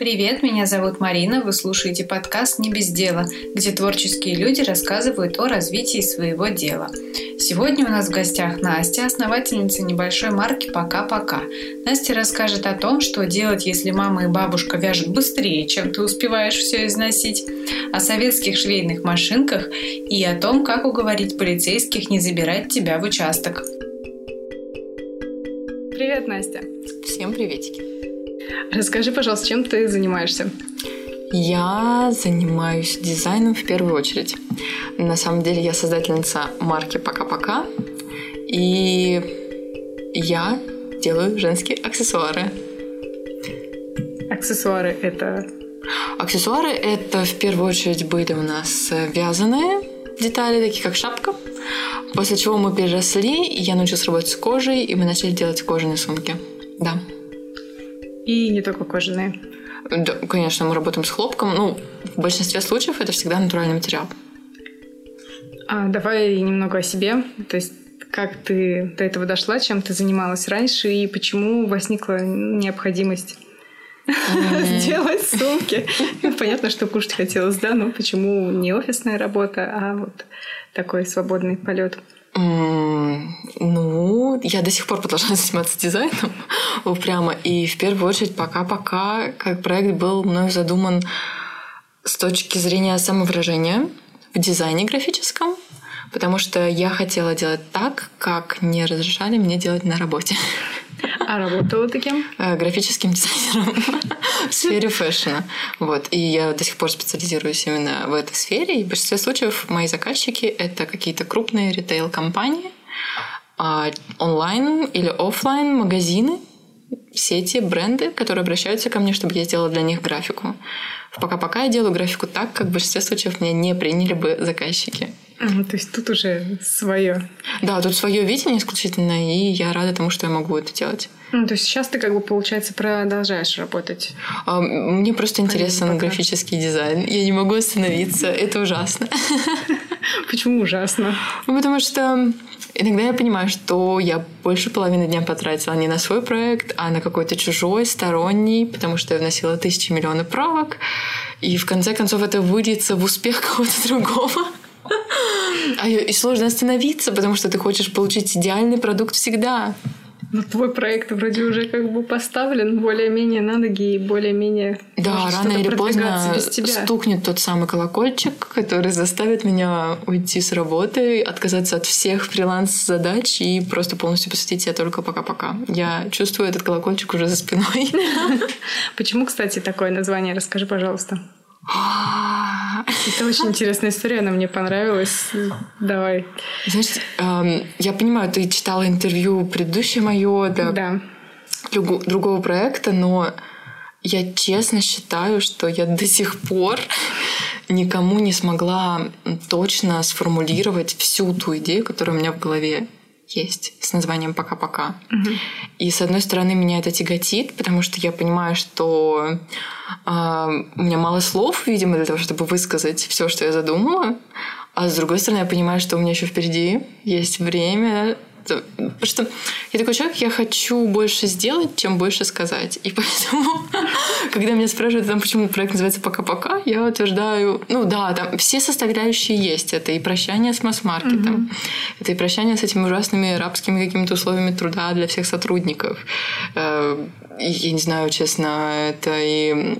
Привет, меня зовут Марина, вы слушаете подкаст «Не без дела», где творческие люди рассказывают о развитии своего дела. Сегодня у нас в гостях Настя, основательница небольшой марки «Пока-пока». Настя расскажет о том, что делать, если мама и бабушка вяжут быстрее, чем ты успеваешь все износить, о советских швейных машинках и о том, как уговорить полицейских не забирать тебя в участок. Привет, Настя. Всем приветики. Расскажи, пожалуйста, чем ты занимаешься? Я занимаюсь дизайном в первую очередь. На самом деле я создательница марки «Пока-пока», и я делаю женские аксессуары. Аксессуары — это... Аксессуары — это в первую очередь были у нас вязаные детали, такие как шапка. После чего мы переросли, и я научилась работать с кожей, и мы начали делать кожаные сумки. Да. И не только кожаные. Да, конечно, мы работаем с хлопком. Ну, в большинстве случаев это всегда натуральный материал. А, давай немного о себе. То есть как ты до этого дошла, чем ты занималась раньше и почему возникла необходимость сделать сумки. Понятно, что кушать хотелось, да, но почему не офисная работа, а вот такой свободный полет? Ну, я до сих пор продолжаю заниматься дизайном упрямо. И в первую очередь пока-пока как проект был мною задуман с точки зрения самовыражения в дизайне графическом, потому что я хотела делать так, как не разрешали мне делать на работе. А работала ты кем? Э, графическим дизайнером в сфере фэшна. Вот. И я до сих пор специализируюсь именно в этой сфере. И в большинстве случаев мои заказчики — это какие-то крупные ритейл-компании, а, онлайн или офлайн магазины, сети, бренды, которые обращаются ко мне, чтобы я сделала для них графику. Пока-пока я делаю графику так, как в большинстве случаев меня не приняли бы заказчики. Ага, то есть тут уже свое. Да, тут свое видение исключительно, и я рада тому, что я могу это делать. Ну, то есть сейчас ты как бы, получается, продолжаешь работать? А, мне просто интересен пока. графический дизайн. Я не могу остановиться. Это ужасно. Почему ужасно? Ну, потому что иногда я понимаю, что я больше половины дня потратила не на свой проект, а на какой-то чужой, сторонний, потому что я вносила тысячи миллионов правок. И в конце концов это выльется в успех кого-то другого. А и сложно остановиться, потому что ты хочешь получить идеальный продукт всегда. Но твой проект вроде уже как бы поставлен более-менее на ноги и более-менее Да, рано или поздно стукнет тот самый колокольчик, который заставит меня уйти с работы, отказаться от всех фриланс-задач и просто полностью посвятить себя только пока-пока. Я чувствую этот колокольчик уже за спиной. Почему, кстати, такое название? Расскажи, пожалуйста. Это очень интересная история, она мне понравилась. Давай. Знаешь, эм, я понимаю, ты читала интервью предыдущее мое, да, да. другого проекта, но я честно считаю, что я до сих пор никому не смогла точно сформулировать всю ту идею, которая у меня в голове есть с названием «Пока-пока». Угу. И, с одной стороны, меня это тяготит, потому что я понимаю, что э, у меня мало слов, видимо, для того, чтобы высказать все, что я задумала. А с другой стороны, я понимаю, что у меня еще впереди есть время Потому что я такой человек, я хочу больше сделать, чем больше сказать. И поэтому, когда меня спрашивают, там, почему проект называется «Пока-пока», я утверждаю, ну да, там все составляющие есть. Это и прощание с масс-маркетом, это и прощание с этими ужасными рабскими какими-то условиями труда для всех сотрудников. Э, я не знаю, честно, это и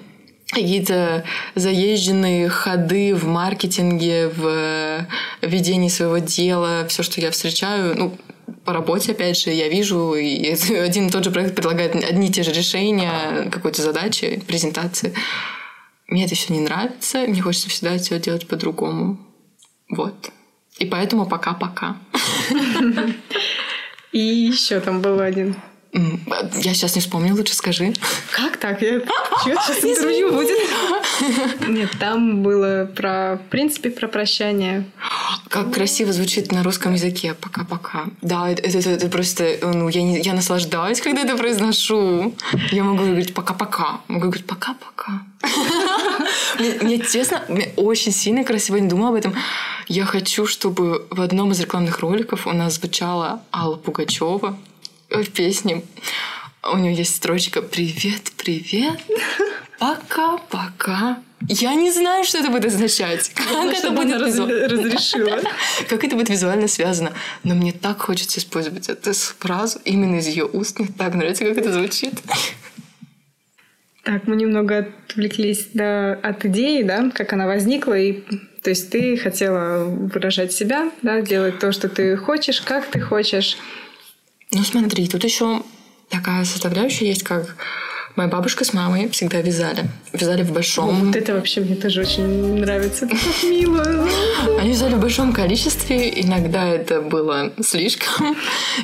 какие-то заезженные ходы в маркетинге, в ведении своего дела, все, что я встречаю, ну, по работе, опять же, я вижу, и один и тот же проект предлагает одни и те же решения, какой-то задачи, презентации. Мне это все не нравится, мне хочется всегда все делать по-другому. Вот. И поэтому пока-пока. И еще там был один я сейчас не вспомню, лучше скажи. Как так? Я... Чё, сейчас интервью будет? Нет, там было про, в принципе, про прощание. Как красиво звучит на русском языке. Пока-пока. Да, это, это, это просто... Ну, я, не, я наслаждаюсь, когда это произношу. Я могу говорить пока-пока. Могу говорить пока-пока. Мне, мне, честно, мне очень сильно красиво, я не думала об этом. Я хочу, чтобы в одном из рекламных роликов у нас звучала Алла Пугачева в песне у нее есть строчка «Привет, привет». Пока-пока. Я не знаю, что это будет означать. Как Главное, это будет визу- разрешила. Как это будет визуально связано. Но мне так хочется использовать эту фразу именно из ее уст. Мне так нравится, как это звучит. Так, мы немного отвлеклись да, от идеи, да, как она возникла, и то есть ты хотела выражать себя, да, делать то, что ты хочешь, как ты хочешь. Ну смотри, тут еще такая составляющая есть, как моя бабушка с мамой всегда вязали. Вязали в большом... Вот это вообще мне тоже очень нравится. Это так мило. Они вязали в большом количестве, иногда это было слишком.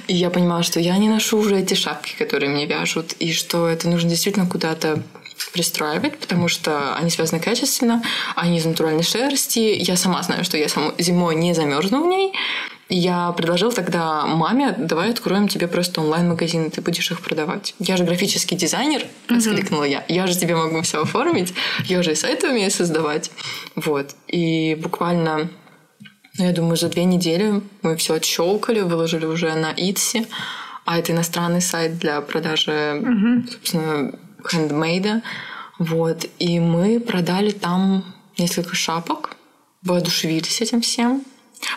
И я понимала, что я не ношу уже эти шапки, которые мне вяжут, и что это нужно действительно куда-то пристраивать, потому что они связаны качественно, они из натуральной шерсти. Я сама знаю, что я саму зимой не замерзну в ней. Я предложила тогда маме, давай откроем тебе просто онлайн-магазин, ты будешь их продавать. Я же графический дизайнер, воскликнула я. Я же тебе могу все оформить. Я же и сайты умею создавать. Вот. И буквально ну, я думаю, за две недели мы все отщелкали, выложили уже на Итси. А это иностранный сайт для продажи, собственно, хендмейда. Вот. И мы продали там несколько шапок, воодушевились этим всем.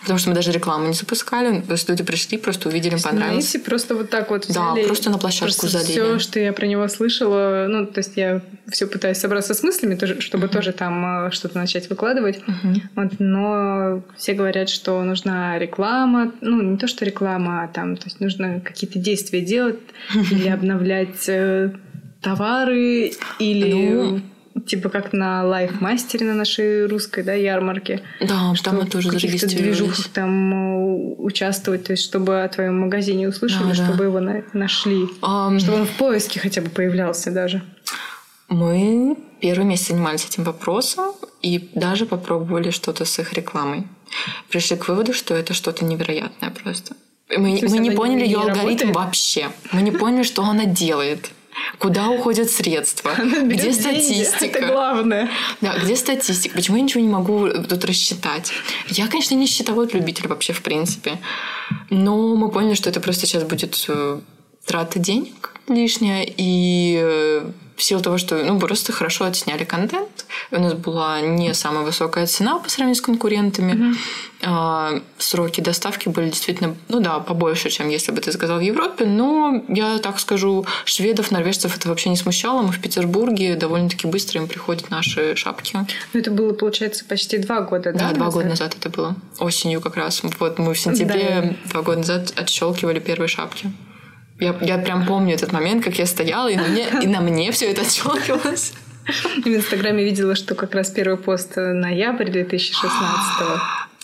Потому что мы даже рекламу не запускали. То есть люди пришли, просто увидели, им понравилось. Знаете, просто вот так вот Да, взяли. просто на площадку залили. Все, что я про него слышала, ну, то есть я все пытаюсь собраться с мыслями, чтобы тоже там э, что-то начать выкладывать. Вот, но все говорят, что нужна реклама, ну, не то, что реклама, а там, то есть нужно какие-то действия делать или обновлять э, товары, или Ну. Типа как на лайфмастере на нашей русской, да, ярмарке. Да, что там мы тоже зарегистрировались. там э, участвовать, то есть чтобы о твоем магазине услышали, Да, да. чтобы его на- нашли, Ам, чтобы он в поиске хотя бы появлялся даже. Мы первый месяц занимались этим вопросом и даже попробовали что-то с их рекламой. Пришли к выводу, что это что-то невероятное просто. Мы, мы не поняли не ее алгоритм работает? вообще. Мы не поняли, что она делает. Куда уходят средства? Где статистика? Это главное. Да, где статистика? Почему я ничего не могу тут рассчитать? Я, конечно, не счетовод любитель вообще, в принципе. Но мы поняли, что это просто сейчас будет э, трата денег лишняя. И э, в силу того, что ну, просто хорошо отсняли контент, у нас была не самая высокая цена по сравнению с конкурентами. А, сроки доставки были действительно, ну да, побольше, чем если бы ты заказал в Европе. Но я так скажу, шведов, норвежцев это вообще не смущало. Мы в Петербурге довольно-таки быстро им приходят наши шапки. Ну, это было, получается, почти два года, да? Да, два назад? года назад это было. Осенью как раз. Вот мы в сентябре два года назад отщелкивали первые шапки. Я, я прям помню этот момент, как я стояла, и на мне, и на мне все это отщелкивалось. В Инстаграме видела, что как раз первый пост ноябрь 2016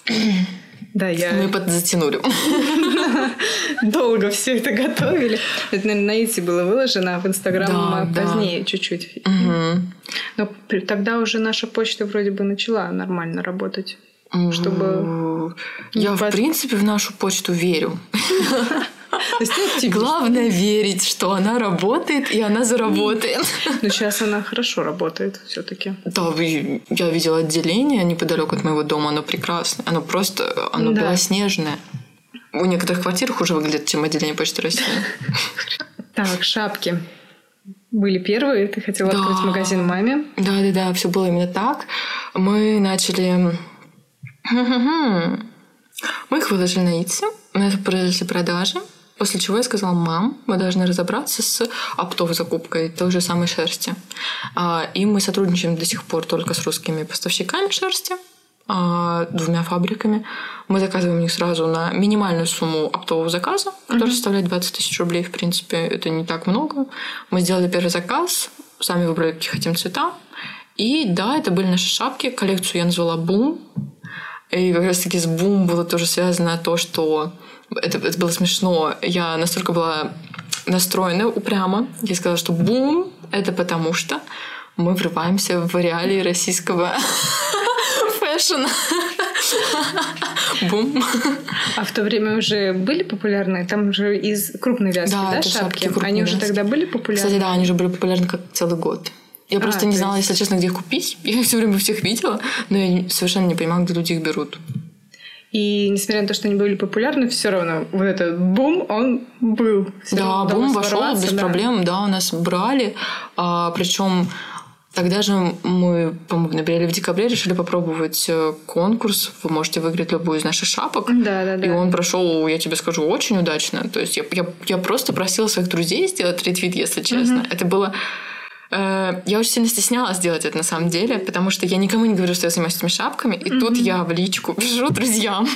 Да, я Мы подзатянули. долго все это готовили. Это, наверное, на Ити было выложено, а в Инстаграм Да, а, да. позднее чуть-чуть. Мгм. Но тогда уже наша почта вроде бы начала нормально работать. Чтобы... Я, в принципе, в нашу почту верю. Ты оптимист. Главное верить, что она работает, и она заработает. Но сейчас она хорошо работает все-таки. Да, вы- я видела отделение неподалеку от моего дома, оно прекрасное. Оно просто, оно Да. белоснежное. У некоторых квартир хуже выглядит, чем отделение Почты России. Так, шапки. Были первые, ты хотела Да. открыть магазин маме. Да, да, да, все было именно так. Мы начали... Мы их выложили на Итсе, у нас произошли продажи, после чего я сказала, мам, мы должны разобраться с оптовой закупкой той же самой шерсти. А, И мы сотрудничаем до сих пор только с русскими поставщиками шерсти, а, двумя фабриками. Мы заказываем у них сразу на минимальную сумму оптового заказа, который составляет 20 тысяч рублей, в принципе, это не так много. Мы сделали первый заказ, сами выбрали, какие хотим цвета. И да, это были наши шапки. Коллекцию я назвала «Бум». И как раз таки с «Бум» было тоже связано то, что это, это было смешно. Я настолько была настроена упрямо. Я сказала, что «Бум» — это потому что мы врываемся в реалии российского фэшена. Бум. А в то время уже были популярны? Там же из крупной вязки, Да, да, шапки? шапки Они уже вязки. тогда были популярны? Кстати, да, они же были популярны как целый год. Я А, просто не знала, есть- если честно, где их купить. Я их все время всех видела, но я совершенно не понимала, где люди их берут. И несмотря на то, что они были популярны, все равно вот этот бум, он был. Всё Да, бум вошел без да. проблем, да, у нас брали. А, причем Тогда же мы, по-моему, в ноябре в декабре решили попробовать э, конкурс. Вы можете выиграть любую из наших шапок. Да, да, да. И он прошел, я тебе скажу, очень удачно. То есть я, я, я просто просила своих друзей сделать ретвит, если честно. Угу. Это было я очень сильно стеснялась делать это на самом деле, потому что я никому не говорю, что я занимаюсь этими шапками. И mm-hmm. тут я в личку пишу друзьям.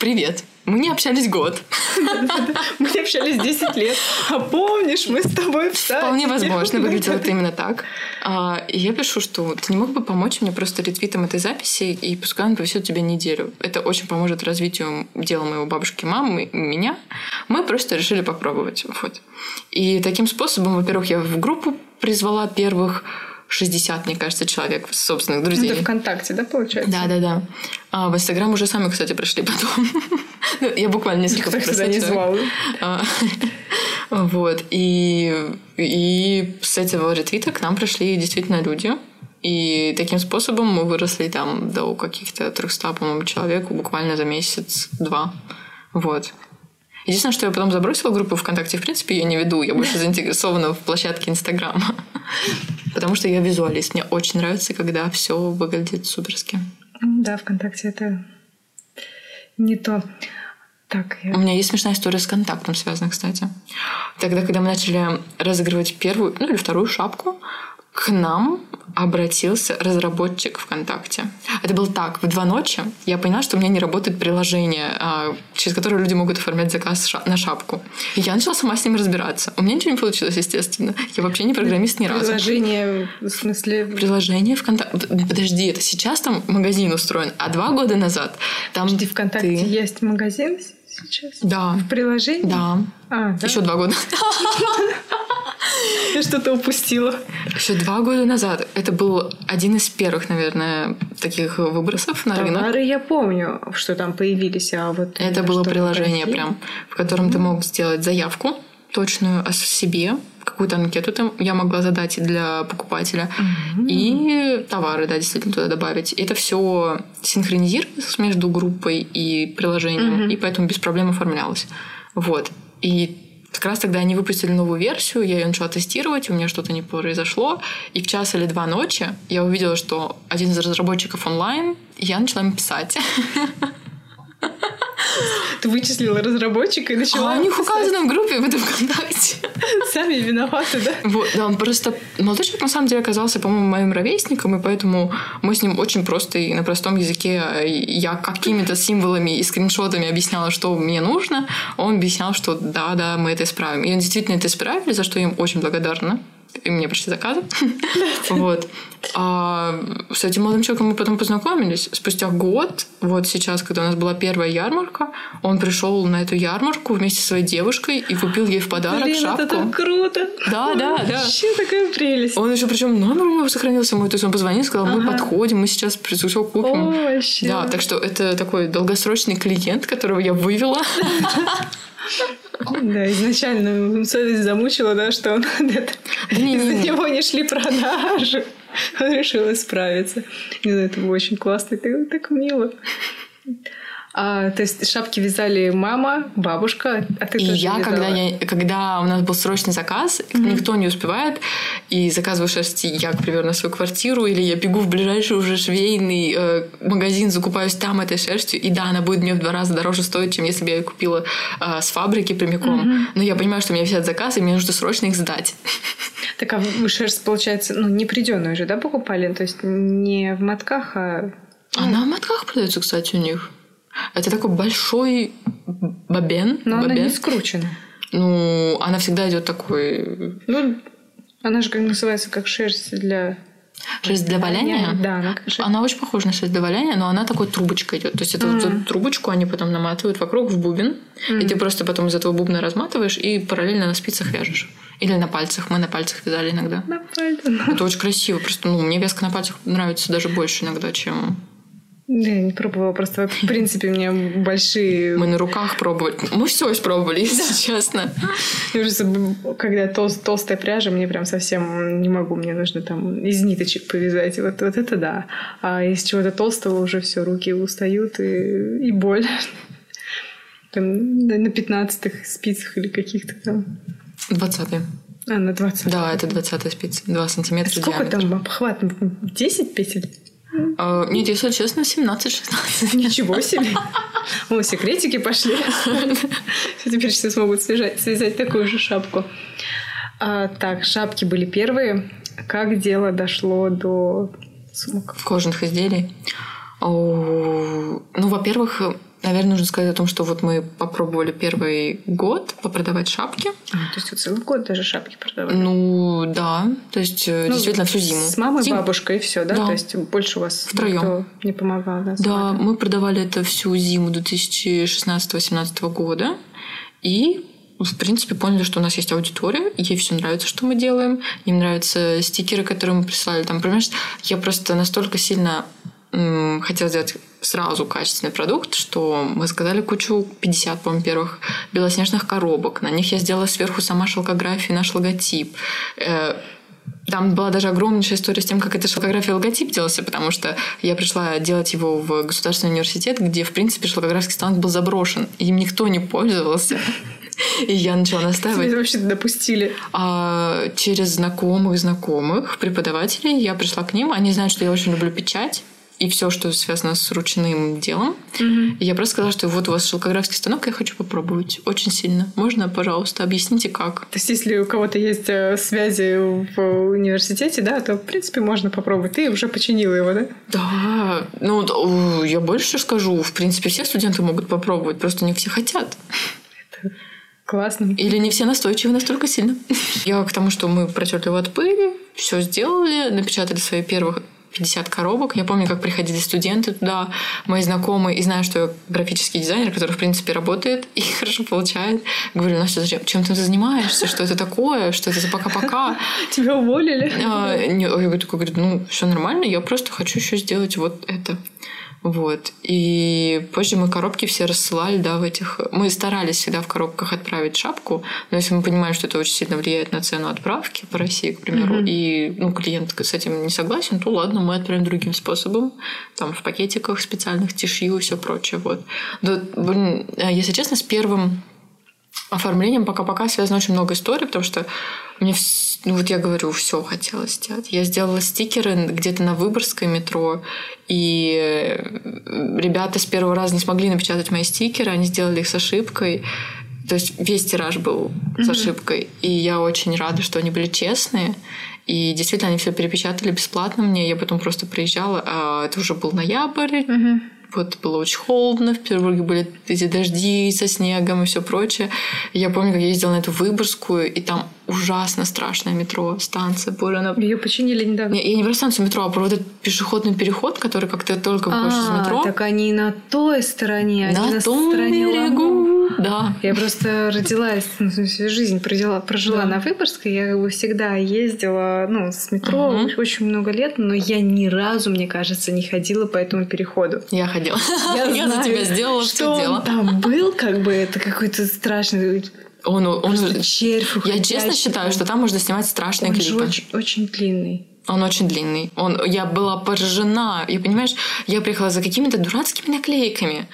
Привет. Мы не общались год. Мы не общались 10 лет. А помнишь, мы с тобой в Вполне возможно, выглядело это именно так. А, и я пишу, что ты не мог бы помочь мне просто ретвитом этой записи, и пускай он повисит тебе неделю. Это очень поможет развитию дела моего бабушки, мамы и меня. Мы просто решили попробовать. Вот. И таким способом, во-первых, я в группу призвала первых 60, мне кажется, человек собственных друзей. Это ВКонтакте, да, получается? Да, да, да. А в Инстаграм уже сами, кстати, пришли потом. Ну, я буквально несколько Никто не звал. А, вот. И, и с этого ретвита к нам пришли действительно люди. И таким способом мы выросли там до каких-то 300, по-моему, человек буквально за месяц-два. Вот. Единственное, что я потом забросила группу ВКонтакте, в принципе, я не веду, я больше заинтересована в площадке Инстаграма. Потому что я визуалист. Мне очень нравится, когда все выглядит суперски. Да, ВКонтакте это не то. Так, я... У меня есть смешная история с контактом связана, кстати. Тогда, когда мы начали разыгрывать первую, ну или вторую шапку, к нам обратился разработчик ВКонтакте. Это было так, в два ночи я поняла, что у меня не работает приложение, а, через которое люди могут оформлять заказ на шапку. И я начала сама с ним разбираться. У меня ничего не получилось, естественно. Я вообще не программист ни разу. Приложение, в смысле... Приложение ВКонтакте. Подожди, это сейчас там магазин устроен, а два года назад там Подожди, ВКонтакте ты... есть магазин сейчас? Да. В приложении? Да. А, да? Еще два года. Я что-то упустила. Еще два года назад. Это был один из первых, наверное, таких выбросов на рынок. Товары я помню, что там появились, а вот... Это было приложение прям, в котором ты мог сделать заявку точную о себе, какую-то анкету там я могла задать для покупателя mm-hmm. и товары, да, действительно туда добавить. Это все синхронизировалось между группой и приложением, mm-hmm. и поэтому без проблем оформлялось. Вот. И как раз тогда они выпустили новую версию, я ее начала тестировать, у меня что-то не произошло, и в час или два ночи я увидела, что один из разработчиков онлайн, и я начала им писать. Ты вычислила разработчика и начала... А у них указано в группе в этом ВКонтакте. Сами виноваты, да? Вот, да, он просто... Молодой человек, на самом деле, оказался, по-моему, моим ровесником, и поэтому мы с ним очень просто и на простом языке я какими-то символами и скриншотами объясняла, что мне нужно. Он объяснял, что да, да, мы это исправим. И он действительно это исправили, за что я им очень благодарна и мне пришли заказы. вот. А с этим молодым человеком мы потом познакомились. Спустя год, вот сейчас, когда у нас была первая ярмарка, он пришел на эту ярмарку вместе со своей девушкой и купил ей в подарок Блин, шапку. это так круто! Да, да, да. Вообще такая прелесть. Он еще причем номер у него сохранился мой, то есть он позвонил, сказал, мы ага. подходим, мы сейчас все купим. О, вообще. Да, так что это такой долгосрочный клиент, которого я вывела. Да, изначально совесть замучила, да, что он из-за него не шли продажи. Он решил исправиться. Не это было очень классно, так, так мило. А, то есть шапки вязали мама, бабушка, а ты и тоже я, вязала? когда я, когда у нас был срочный заказ, mm-hmm. никто не успевает, и заказываю шерсти я, к примеру, на свою квартиру, или я бегу в ближайший уже швейный э, магазин, закупаюсь там этой шерстью, и да, она будет мне в два раза дороже стоить, чем если бы я ее купила э, с фабрики прямиком. Mm-hmm. Но я понимаю, что у меня висят заказы, и мне нужно срочно их сдать. Так а вы шерсть, получается, ну, не приденную же, да, покупали? То есть не в мотках, а... Она в мотках продается, кстати, у них. Это такой большой бобен. Но бобен. она не скручена. Ну, она всегда идет такой... Ну, она же как называется, как шерсть для Шерсть для валяния? Да, она как шерсть. Она очень похожа на шерсть для валяния, но она такой трубочкой идет. То есть это mm. вот эту трубочку они потом наматывают вокруг в бубен, mm. и ты просто потом из этого бубна разматываешь и параллельно на спицах вяжешь. Или на пальцах. Мы на пальцах вязали иногда. На пальцах. Это очень красиво. Просто ну, мне вязка на пальцах нравится даже больше иногда, чем да, я не пробовала. Просто, в принципе, у меня большие... Мы на руках пробовали. Мы все испробовали, если честно. Когда толст, толстая пряжа, мне прям совсем не могу. Мне нужно там из ниточек повязать. Вот, вот это да. А из чего-то толстого уже все, руки устают и, и боль. Там на пятнадцатых спицах или каких-то там. Двадцатые. А, на 20. Да, это 20 спица. 2 сантиметра а Сколько диаметр. там обхват? 10 петель? А, нет, если честно, 17-16. Ничего себе. О, секретики пошли. Теперь все смогут связать, такую же шапку. А, так, шапки были первые. Как дело дошло до сумок? Кожаных изделий? Ну, во-первых, Наверное, нужно сказать о том, что вот мы попробовали первый год попродавать шапки. А, то есть вот целый год даже шапки продавали? Ну, да. То есть э, ну, действительно всю зиму. С мамой, Зим... бабушкой и все, да? да? То есть больше у вас Втроем. не помогал, да? Да, мы продавали это всю зиму 2016-2017 года. И в принципе, поняли, что у нас есть аудитория, ей все нравится, что мы делаем, им нравятся стикеры, которые мы прислали. Там, понимаешь, я просто настолько сильно хотела сделать сразу качественный продукт, что мы заказали кучу 50, по-моему, первых белоснежных коробок. На них я сделала сверху сама шелкографию, наш логотип. Э, там была даже огромнейшая история с тем, как эта шелкография логотип делался, потому что я пришла делать его в государственный университет, где, в принципе, шелкографский станок был заброшен. Им никто не пользовался. И я начала настаивать. Тебя вообще допустили? А через знакомых знакомых преподавателей я пришла к ним. Они знают, что я очень люблю печать и все, что связано с ручным делом. Угу. Я просто сказала, что вот у вас шелкографский станок, я хочу попробовать. Очень сильно. Можно, пожалуйста, объясните, как? То есть, если у кого-то есть э, связи в университете, да, то, в принципе, можно попробовать. Ты уже починила его, да? Да. Ну, я больше скажу. В принципе, все студенты могут попробовать, просто не все хотят. Это классно. Или не все настойчивы настолько сильно. Я к тому, что мы протерли его от пыли, все сделали, напечатали свои первые 50 коробок. Я помню, как приходили студенты туда, мои знакомые, и знаю, что я графический дизайнер, который, в принципе, работает и хорошо получает. Говорю, Настя, зачем? Чем ты занимаешься? Что это такое? Что это за пока-пока? Тебя уволили? А, я говорю, ну, все нормально, я просто хочу еще сделать вот это. Вот. И позже мы коробки все рассылали, да, в этих... Мы старались всегда в коробках отправить шапку, но если мы понимаем, что это очень сильно влияет на цену отправки по России, к примеру, mm-hmm. и ну, клиент с этим не согласен, то ладно, мы отправим другим способом, там, в пакетиках специальных, тишью и все прочее, вот. Но, блин, если честно, с первым оформлением пока-пока связано очень много историй, потому что мне, ну вот я говорю, все хотелось сделать. Я сделала стикеры где-то на Выборгской метро, и э, ребята с первого раза не смогли напечатать мои стикеры, они сделали их с ошибкой. То есть весь тираж был mm-hmm. с ошибкой. И я очень рада, что они были честные. И действительно, они все перепечатали бесплатно мне. Я потом просто приезжала, а это уже был ноябрь. Mm-hmm. Вот было очень холодно, в Петербурге были эти дожди со снегом и все прочее. Я помню, как я ездила на эту Выборгскую, и там ужасно страшное метро, станция. Боже, она... Ее починили недавно. Не, я не про станцию метро, а про вот этот пешеходный переход, который как-то только выходишь из А, метро. так они на той стороне, на на том стороне берегу. Да. Я просто родилась, ну, всю жизнь прожила, прожила Да. на Выборгской. Я как бы всегда ездила ну, с метро Мгм. очень, много лет, но я ни разу, мне кажется, не ходила по этому переходу. Я ходила. Я, Я за знаю, тебя сделала, что он дело. там был, как бы это какой-то страшный Он, он, просто червь. я честно считаю, что там можно снимать страшные он клипы. очень, очень длинный. Он очень длинный. Он, я была поражена. И понимаешь, я приехала за какими-то дурацкими наклейками.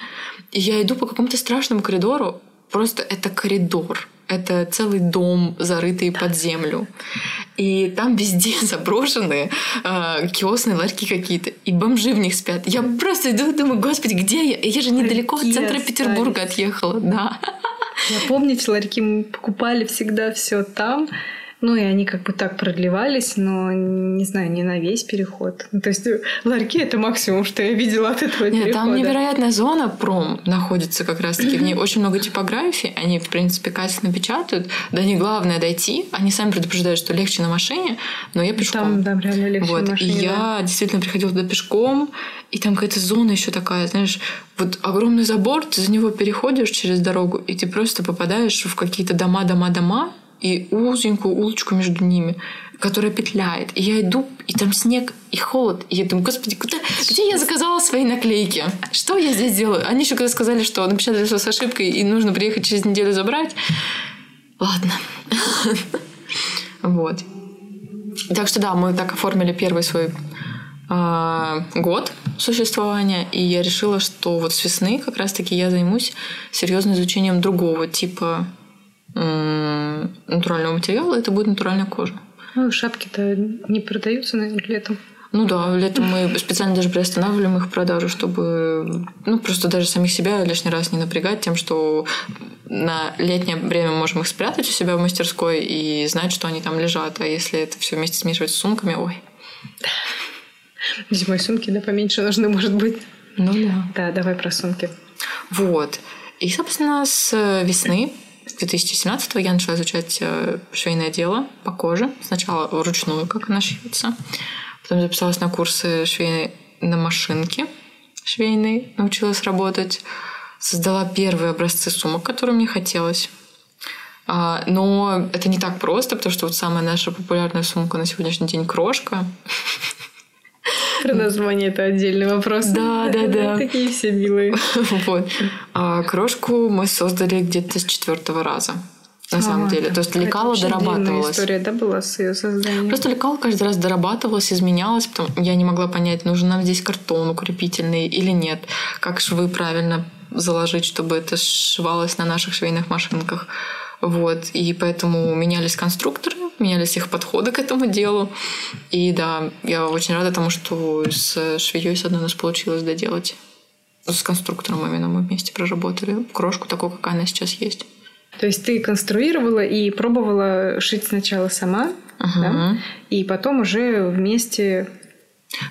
И я иду по какому-то страшному коридору. Просто это коридор. Это целый дом, зарытый под землю. И там везде заброшенные э, киосные ларьки какие-то. И бомжи в них спят. Я просто иду и думаю, господи, где я? Я же недалеко от Ларьки центра остались. Петербурга отъехала. Да. Я помните, ларьки мы покупали всегда все там. Ну, и они как бы так продлевались, но, не знаю, не на весь переход. Ну, то есть ларьки — это максимум, что я видела от этого Нет, перехода. там невероятная зона пром находится как раз-таки. В ней очень много типографий. Они, в принципе, качественно печатают. До них главное дойти. Они сами предупреждают, что легче на машине, но я пешком. Там, да, реально легче Вот. на машине, и да. я действительно приходила туда пешком, и там какая-то зона еще такая, знаешь, вот огромный забор, ты за него переходишь через дорогу, и ты просто попадаешь в какие-то дома, дома, дома, и узенькую улочку между ними, которая петляет. И я иду, и там снег и холод. И я думаю, господи, куда, где я заказала свои наклейки? Что я здесь делаю? Они еще когда сказали, что напечатали все с ошибкой, и нужно приехать через неделю забрать. Ладно. Вот. Так что да, мы так оформили первый свой а, год существования, и я решила, что вот с весны как раз-таки я займусь серьезным изучением другого типа натурального материала, это будет натуральная кожа. Ну, шапки-то не продаются, наверное, летом. Ну да, летом мы специально даже приостанавливаем их продажу, чтобы ну, просто даже самих себя лишний раз не напрягать тем, что на летнее время можем их спрятать у себя в мастерской и знать, что они там лежат. А если это все вместе смешивать с сумками, ой. Зимой сумки, да, поменьше нужны, может быть. Ну да. Да, давай про сумки. Вот. И, собственно, с весны 2017 я начала изучать э, швейное дело по коже. Сначала вручную, как она шьется. Потом записалась на курсы швейной на машинке швейной, научилась работать. Создала первые образцы сумок, которые мне хотелось. А, но это не так просто, потому что вот самая наша популярная сумка на сегодняшний день крошка. Про название это отдельный вопрос. Да, да, да. Такие все милые. Вот. А крошку мы создали где-то с четвертого раза. На а, самом деле. То есть лекала дорабатывалась. история, да, была с ее созданием? Просто лекала каждый раз дорабатывалась, изменялась. Потом я не могла понять, нужен нам здесь картон укрепительный или нет. Как швы правильно заложить, чтобы это сшивалось на наших швейных машинках. Вот. И поэтому менялись конструкторы, менялись их подходы к этому делу. И да, я очень рада тому, что с швеей с одной у нас получилось доделать. С конструктором именно мы вместе проработали крошку такую, какая она сейчас есть. То есть ты конструировала и пробовала шить сначала сама, uh-huh. да? и потом уже вместе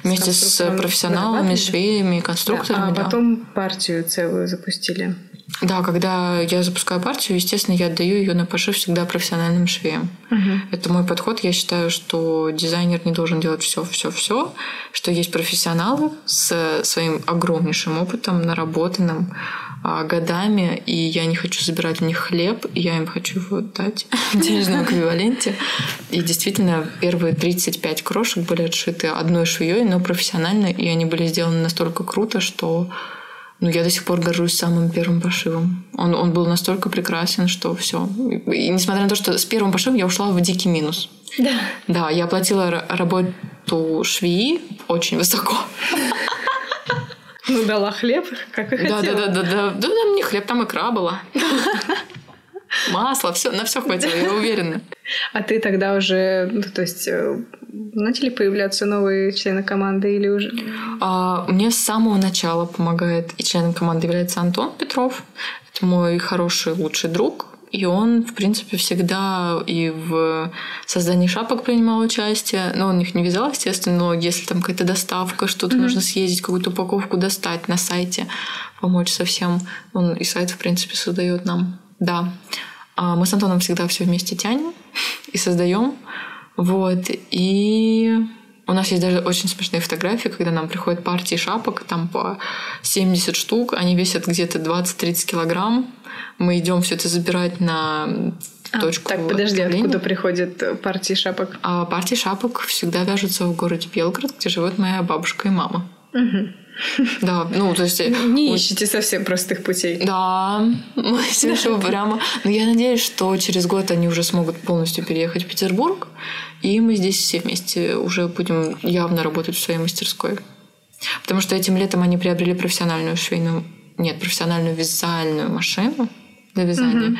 Вместе с профессионалами, швеями, конструкторами. Да, а потом да. партию целую запустили. Да, когда я запускаю партию, естественно, я отдаю ее на пошив всегда профессиональным швеям. Угу. Это мой подход. Я считаю, что дизайнер не должен делать все, все, все, что есть профессионалы с своим огромнейшим опытом, наработанным а, годами, и я не хочу забирать у них хлеб, и я им хочу его дать в денежном эквиваленте. И действительно, первые 35 крошек были отшиты одной швеей, но профессионально, и они были сделаны настолько круто, что ну, я до сих пор горжусь самым первым пошивом. Он, он был настолько прекрасен, что все. И, и несмотря на то, что с первым пошивом я ушла в дикий минус. Да. Да, я оплатила работу швеи очень высоко. Ну, дала хлеб, как и хотела. Да, да, да, да, да. Да, да, мне хлеб, там икра была. Масло, все, на все хватило, я уверена. А ты тогда уже, ну, то есть, э, начали появляться новые члены команды или уже? А, мне с самого начала помогает и членом команды является Антон Петров. Это мой хороший, лучший друг. И он, в принципе, всегда и в создании шапок принимал участие. Но он их не вязал, естественно, но если там какая-то доставка, что-то mm-hmm. нужно съездить, какую-то упаковку достать на сайте, помочь совсем. Он и сайт, в принципе, создает нам. Да. А мы с Антоном всегда все вместе тянем и создаем. Вот. И у нас есть даже очень смешные фотографии, когда нам приходят партии шапок, там по 70 штук, они весят где-то 20-30 килограмм. Мы идем все это забирать на а, точку. Так, подожди, откуда приходят партии шапок? А партии шапок всегда вяжутся в городе Белгород, где живет моя бабушка и мама. Угу. Да, ну, то есть... Не ищите совсем простых путей. Да, мы смешим прямо. Но я надеюсь, что через год они уже смогут полностью переехать в Петербург, и мы здесь все вместе уже будем явно работать в своей мастерской. Потому что этим летом они приобрели профессиональную швейную... Нет, профессиональную вязальную машину для вязания. Угу.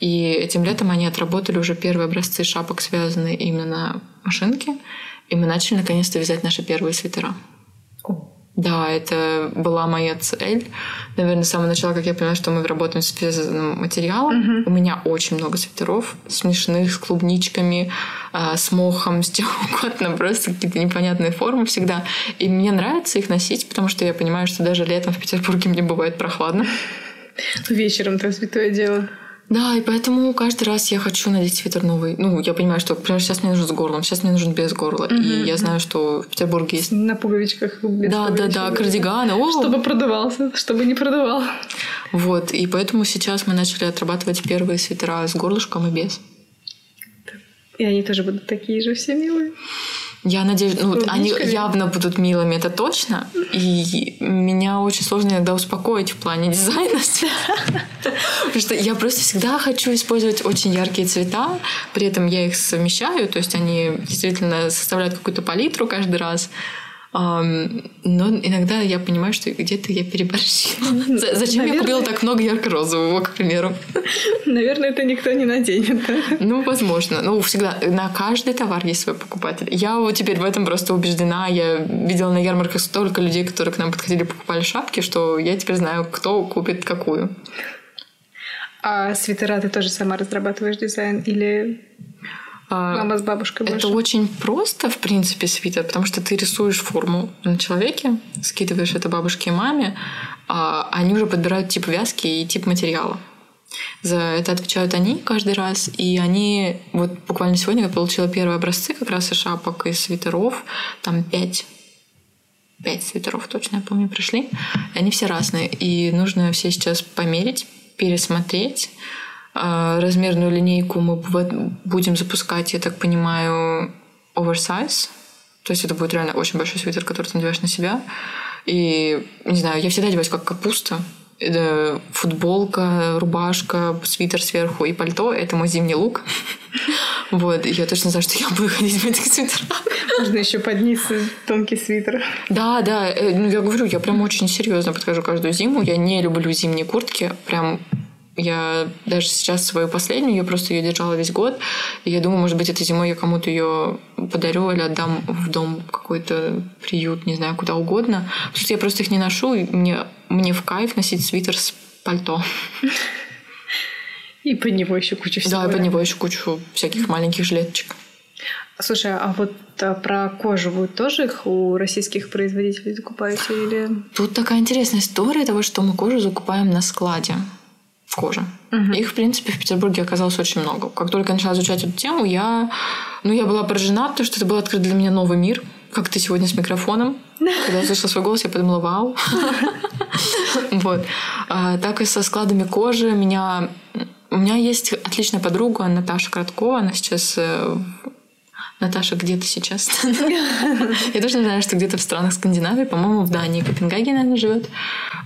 И этим летом они отработали уже первые образцы шапок, связанные именно на машинке. И мы начали наконец-то вязать наши первые свитера. О. Да, это была моя цель. Наверное, с самого начала, как я поняла, что мы работаем с связанным материалом. Uh-huh. У меня очень много свитеров смешных, с клубничками, а, с мохом, с чем угодно. Просто какие-то непонятные формы всегда. И мне нравится их носить, потому что я понимаю, что даже летом в Петербурге мне бывает прохладно. Вечером-то святое дело. Да, и поэтому каждый раз я хочу надеть свитер новый. Ну, я понимаю, что, например, сейчас мне нужен с горлом, сейчас мне нужен без горла. Mm-hmm. И я знаю, что в Петербурге есть... На пуговичках без Да, да, да, кардиганы. О! Чтобы продавался, чтобы не продавал. Вот, и поэтому сейчас мы начали отрабатывать первые свитера с горлышком и без. И они тоже будут такие же все милые. Я надеюсь, ну, они явно будут милыми, это точно. И меня очень сложно иногда успокоить в плане дизайна. Потому что я просто всегда хочу использовать очень яркие цвета, при этом я их совмещаю, то есть они действительно составляют какую-то палитру каждый раз. Но иногда я понимаю, что где-то я переборщила. Зачем Наверное... я купила так много ярко-розового, к примеру? Наверное, это никто не наденет. Да? Ну, возможно. Ну, всегда на каждый товар есть свой покупатель. Я вот теперь в этом просто убеждена. Я видела на ярмарках столько людей, которые к нам подходили, покупали шапки, что я теперь знаю, кто купит какую. А свитера ты тоже сама разрабатываешь дизайн или Мама с бабушкой больше. Это очень просто, в принципе, свитер, потому что ты рисуешь форму на человеке, скидываешь это бабушке и маме, а они уже подбирают тип вязки и тип материала. За это отвечают они каждый раз. И они... Вот буквально сегодня я получила первые образцы как раз и шапок, и свитеров. Там пять пять свитеров точно, я помню, пришли. И они все разные. И нужно все сейчас померить, пересмотреть, а, размерную линейку мы будем запускать, я так понимаю, oversize. То есть это будет реально очень большой свитер, который ты надеваешь на себя. И, не знаю, я всегда одеваюсь как капуста. Футболка, рубашка, свитер сверху и пальто — это мой зимний лук. Вот, я точно знаю, что я буду ходить в этих свитерах. Можно еще под низ тонкий свитер. Да, да. Э, ну, я говорю, я прям очень серьезно подхожу каждую зиму. Я не люблю зимние куртки. Прям я даже сейчас свою последнюю, я просто ее держала весь год. И я думаю, может быть, этой зимой я кому-то ее подарю или отдам в дом какой-то приют, не знаю, куда угодно. Потому что я просто их не ношу, и мне, мне в кайф носить свитер с пальто. И по него еще кучу всего. Да, и по него еще кучу всяких маленьких жилеточек. Слушай, а вот а, про кожу вы тоже их у российских производителей закупаете или... Тут такая интересная история того, что мы кожу закупаем на складе кожи. Угу. Их, в принципе, в Петербурге оказалось очень много. Как только я начала изучать эту тему, я, ну, я была поражена, потому что это был открыт для меня новый мир. Как ты сегодня с микрофоном. Когда я услышала свой голос, я подумала, вау. Вот. А, так и со складами кожи. Меня... У меня есть отличная подруга Наташа Краткова. Она сейчас э, Наташа, где ты сейчас? Я точно знаю, что где-то в странах Скандинавии, по-моему, в Дании, Копенгагене она живет.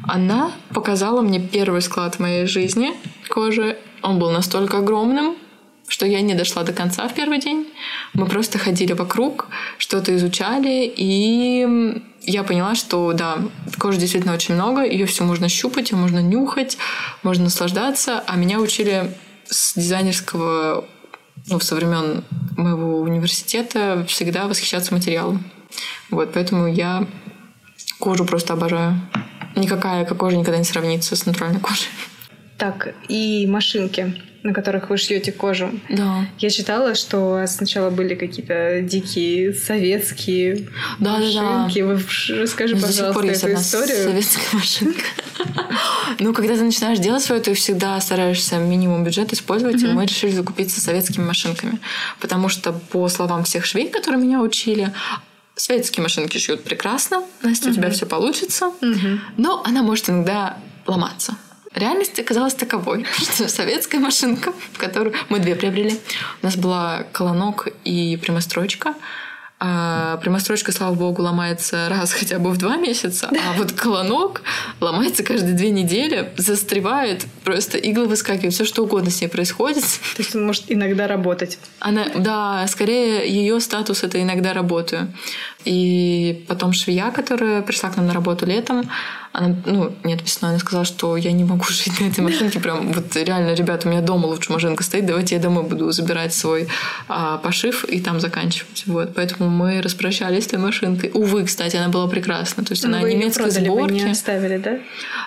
Она показала мне первый склад в моей жизни кожи. Он был настолько огромным, что я не дошла до конца в первый день. Мы просто ходили вокруг, что-то изучали, и я поняла, что да, кожи действительно очень много, ее все можно щупать, ее можно нюхать, можно наслаждаться, а меня учили с дизайнерского ну, со времен моего университета всегда восхищаться материалом. Вот, поэтому я кожу просто обожаю. Никакая кожа никогда не сравнится с натуральной кожей. Так, и машинки на которых вы шьете кожу. Да. Я читала, что сначала были какие-то дикие советские да, машинки. Да, да. Вы расскажи, До пожалуйста, эту историю. Советская машинка. Ну, когда ты начинаешь делать свое, ты всегда стараешься минимум бюджет использовать, и мы решили закупиться советскими машинками. Потому что, по словам всех швей, которые меня учили, Советские машинки шьют прекрасно, Настя, у тебя все получится, но она может иногда ломаться. Реальность оказалась таковой, что советская машинка, в которую мы две приобрели, у нас была колонок и прямострочка, а прямострочка, слава богу, ломается раз хотя бы в два месяца, а вот колонок ломается каждые две недели, застревает, просто иглы выскакивают, все что угодно с ней происходит. То есть он может иногда работать. Она, да, скорее ее статус это иногда работаю. И потом швея, которая пришла к нам на работу летом, она, ну, нет, весной она сказала, что я не могу жить на этой машинке. Прям вот реально, ребята, у меня дома лучше машинка стоит, давайте я домой буду забирать свой а, пошив и там заканчивать. Вот, поэтому мы распрощались с этой машинкой. Увы, кстати, она была прекрасна. То есть ну, она немецкой продали, сборки. Вы не оставили, да?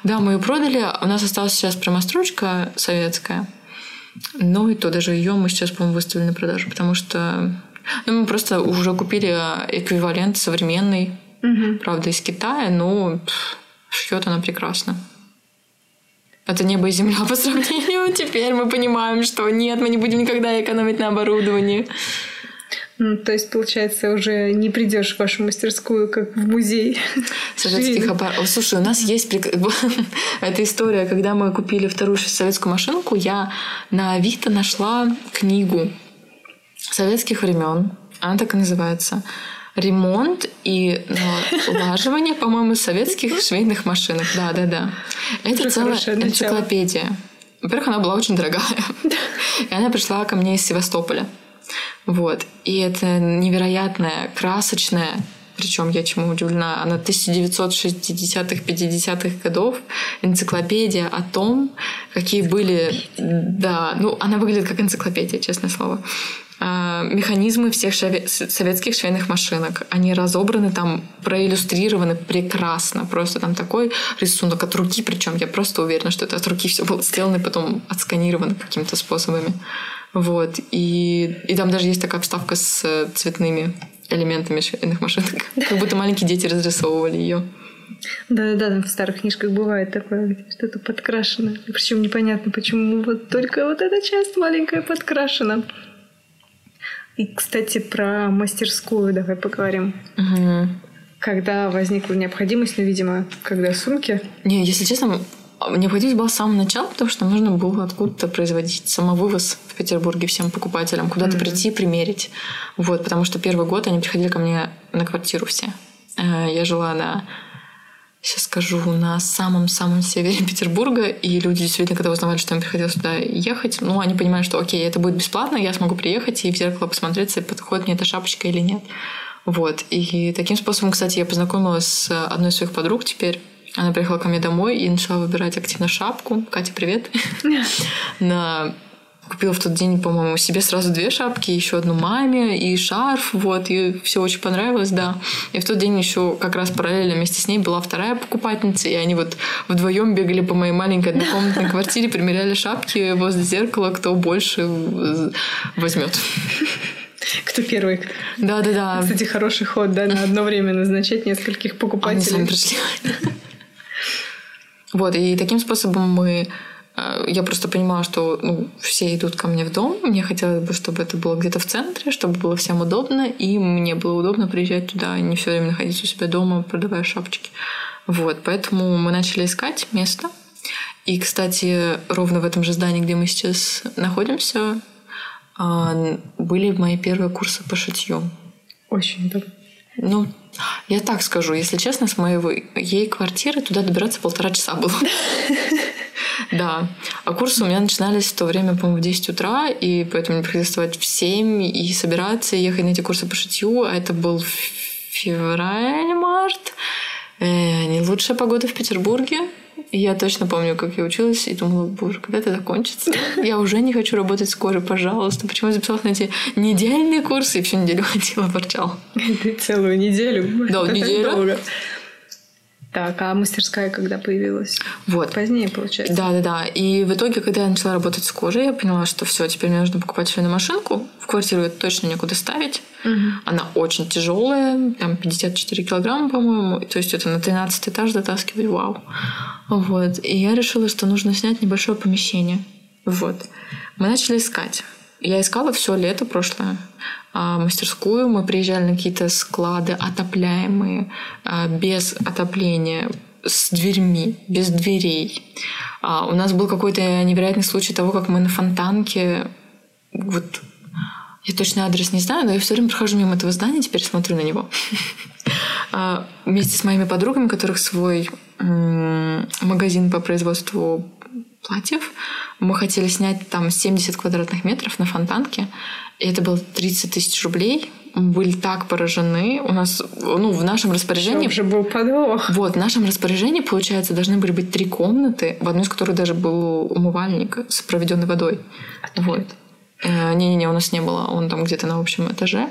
Да, мы ее продали. У нас осталась сейчас прямострочка советская. Ну и то даже ее мы сейчас, по-моему, выставили на продажу, потому что ну, мы просто уже купили эквивалент современный, угу. правда, из Китая, но шьет она прекрасно. Это небо и земля по сравнению. Теперь мы понимаем, что нет, мы не будем никогда экономить на оборудовании. Ну, то есть, получается, уже не придешь в вашу мастерскую, как в музей. Советских аппаратов. Слушай, у нас есть эта история, когда мы купили вторую советскую машинку, я на Авито нашла книгу советских времен. Она так и называется. Ремонт и ну, улаживание, по-моему, советских швейных машинок. Да, да, да. Это целая энциклопедия. Во-первых, она была очень дорогая. И она пришла ко мне из Севастополя. Вот. И это невероятная, красочная, Причем я чему удивлена, она 1960-х, 50-х годов, энциклопедия о том, какие были... Да, ну, она выглядит как энциклопедия, честное слово. А, механизмы всех шве... советских швейных машинок. Они разобраны там, проиллюстрированы прекрасно. Просто там такой рисунок от руки, причем я просто уверена, что это от руки все было сделано и потом отсканировано какими-то способами. Вот. И, и там даже есть такая вставка с цветными элементами швейных машинок. Как будто маленькие дети разрисовывали ее. Да-да-да, в старых книжках бывает такое, что-то подкрашено. Причем непонятно, почему вот только вот эта часть маленькая подкрашена. И, кстати, про мастерскую давай поговорим. Угу. Когда возникла необходимость, ну, видимо, когда сумки... Не, если честно, необходимость была с самого начала, потому что нужно было откуда-то производить самовывоз в Петербурге всем покупателям, куда-то mm-hmm. прийти, примерить. Вот, потому что первый год они приходили ко мне на квартиру все. Э, я жила на сейчас скажу, на самом-самом севере Петербурга, и люди действительно, когда узнавали, что им приходилось сюда ехать, ну, они понимают, что, окей, это будет бесплатно, я смогу приехать и в зеркало посмотреться, подходит мне эта шапочка или нет. Вот. И таким способом, кстати, я познакомилась с одной из своих подруг теперь. Она приехала ко мне домой и начала выбирать активно шапку. Катя, привет. На Купила в тот день, по-моему, себе сразу две шапки, еще одну маме и шарф, вот, и все очень понравилось, да. И в тот день еще как раз параллельно вместе с ней была вторая покупательница, и они вот вдвоем бегали по моей маленькой однокомнатной квартире, примеряли шапки возле зеркала, кто больше возьмет. Кто первый? Да, да, да. Кстати, хороший ход, да, на одно время назначать нескольких покупателей. Они сами пришли. Вот, и таким способом мы я просто понимала, что ну, все идут ко мне в дом. Мне хотелось бы, чтобы это было где-то в центре, чтобы было всем удобно, и мне было удобно приезжать туда, а не все время находиться у себя дома, продавая шапочки. Вот, поэтому мы начали искать место. И, кстати, ровно в этом же здании, где мы сейчас находимся, а, были мои первые курсы по шитью. Очень удобно. Ну, я так скажу, если честно, с моей ей квартиры туда добираться полтора часа было. Да. А курсы у меня начинались в то время, по-моему, в 10 утра, и поэтому мне приходилось вставать в 7 и собираться, и ехать на эти курсы по шитью. А это был февраль-март. Э, не лучшая погода в Петербурге. Я точно помню, как я училась, и думала, боже, когда это закончится? Я уже не хочу работать с кожей, пожалуйста. Почему я записалась на эти недельные курсы и всю неделю ходила, ворчала? Ты целую неделю? Да, неделю. Так, а мастерская когда появилась? Вот. Позднее, получается. Да, да, да. И в итоге, когда я начала работать с кожей, я поняла, что все, теперь мне нужно покупать швейную машинку. В квартиру это точно некуда ставить. Угу. Она очень тяжелая, там 54 килограмма, по-моему. То есть это на 13 этаж затаскивать, вау. Вот. И я решила, что нужно снять небольшое помещение. Вот. Мы начали искать. Я искала все лето прошлое. А, мастерскую, мы приезжали на какие-то склады отопляемые, а, без отопления, с дверьми, без дверей. А, у нас был какой-то невероятный случай того, как мы на фонтанке вот я точно адрес не знаю, но я все время прохожу мимо этого здания, теперь смотрю на него. Вместе с моими подругами, у которых свой магазин по производству платьев. Мы хотели снять там 70 квадратных метров на фонтанке. И это было 30 тысяч рублей. Мы были так поражены. У нас, ну, в нашем распоряжении... уже был подвох. Вот, в нашем распоряжении, получается, должны были быть три комнаты, в одной из которых даже был умывальник с проведенной водой. А вот. Э, не-не-не, у нас не было. Он там где-то на общем этаже.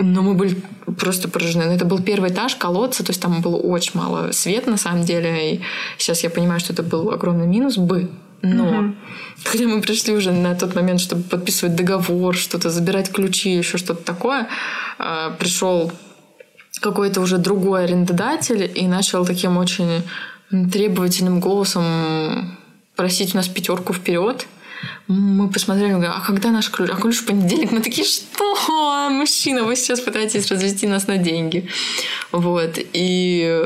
Но мы были просто поражены. Это был первый этаж колодца, то есть там было очень мало света на самом деле. И сейчас я понимаю, что это был огромный минус бы. Но угу. когда мы пришли уже на тот момент, чтобы подписывать договор, что-то забирать ключи, еще что-то такое, а, пришел какой-то уже другой арендодатель и начал таким очень требовательным голосом просить у нас пятерку вперед. Мы посмотрели, говорим, а когда наш ключ? А ключ в понедельник? Мы такие, что? Мужчина, вы сейчас пытаетесь развести нас на деньги. Вот. И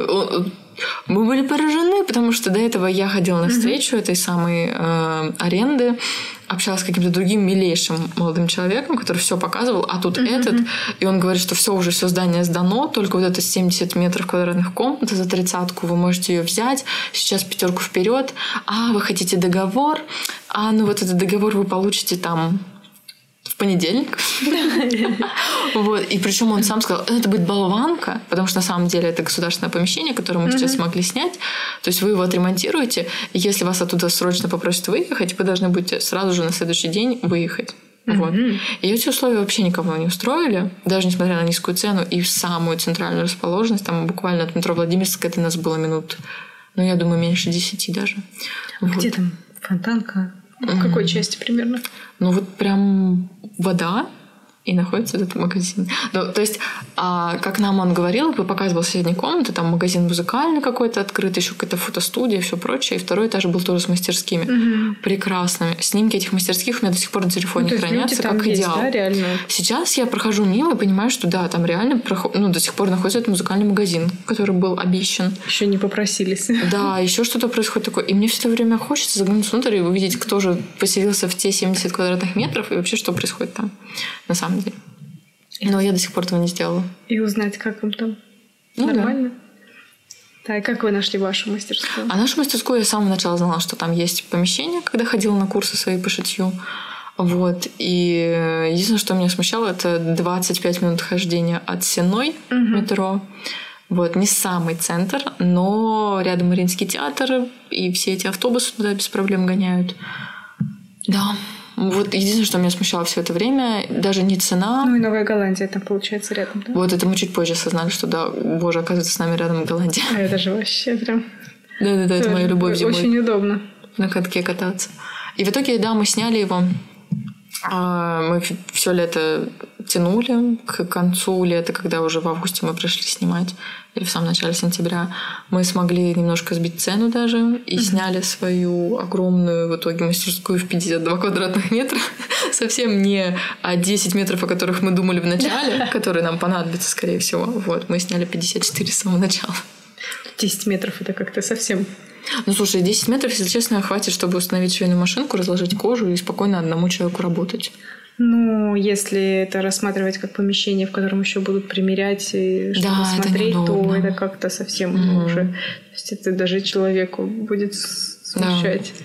мы были поражены, потому что до этого я ходила на встречу mm-hmm. этой самой э, аренды, общалась с каким-то другим милейшим молодым человеком, который все показывал, а тут mm-hmm. этот, и он говорит, что все уже все здание сдано, только вот это 70 метров квадратных комнат за тридцатку, вы можете ее взять, сейчас пятерку вперед, а вы хотите договор, а ну вот этот договор вы получите там в понедельник. Вот. И причем он сам сказал, это будет болванка, потому что на самом деле это государственное помещение, которое мы сейчас смогли снять. То есть вы его отремонтируете, и если вас оттуда срочно попросят выехать, вы должны будете сразу же на следующий день выехать. Вот. И эти условия вообще никого не устроили, даже несмотря на низкую цену и самую центральную расположенность. Там буквально от метро Владимирская это у нас было минут, ну, я думаю, меньше десяти даже. А вот. Где там фонтанка? В какой части примерно? Ну, вот прям вода, и находится этот магазин. Ну, то есть, а, как нам он говорил, показывал соседней комнаты, там магазин музыкальный какой-то открыт, еще какая-то фотостудия и все прочее. И второй этаж был тоже с мастерскими. Угу. Прекрасными. Снимки этих мастерских у меня до сих пор на телефоне ну, хранятся, как есть, идеал. Да, реально? Сейчас я прохожу мимо и понимаю, что да, там реально проход... ну, до сих пор находится этот музыкальный магазин, который был обещан. Еще не попросились. Да, еще что-то происходит такое. И мне все это время хочется заглянуть внутрь и увидеть, кто же поселился в те 70 квадратных метров и вообще что происходит там на самом деле. Но я до сих пор этого не сделала. И узнать, как им там. Ну, Нормально? Да. Да, и как вы нашли вашу мастерскую? А нашу мастерскую я с самого начала знала, что там есть помещение, когда ходила на курсы свои по шитью. Вот. И единственное, что меня смущало, это 25 минут хождения от Сеной угу. метро. Вот, не самый центр, но рядом Мариинский театр, и все эти автобусы туда без проблем гоняют. Да, вот единственное, что меня смущало все это время, даже не цена. Ну и Новая Голландия там получается рядом, да? Вот это мы чуть позже осознали, что да, боже, оказывается, с нами рядом Голландия. А это же вообще прям... Да-да-да, это моя любовь зимой. Очень удобно. На катке кататься. И в итоге, да, мы сняли его. А, мы все лето тянули к концу лета, когда уже в августе мы пришли снимать, или в самом начале сентября, мы смогли немножко сбить цену даже и mm-hmm. сняли свою огромную в итоге мастерскую в 52 квадратных метра. Совсем не 10 метров, о которых мы думали в начале, которые нам понадобятся, скорее всего. Вот, мы сняли 54 с самого начала. 10 метров это как-то совсем ну, слушай, 10 метров, если честно, хватит, чтобы установить швейную машинку, разложить кожу и спокойно одному человеку работать. Ну, если это рассматривать как помещение, в котором еще будут примерять и что-то да, смотреть, это то это как-то совсем mm-hmm. уже. То есть это даже человеку будет смущать. Да.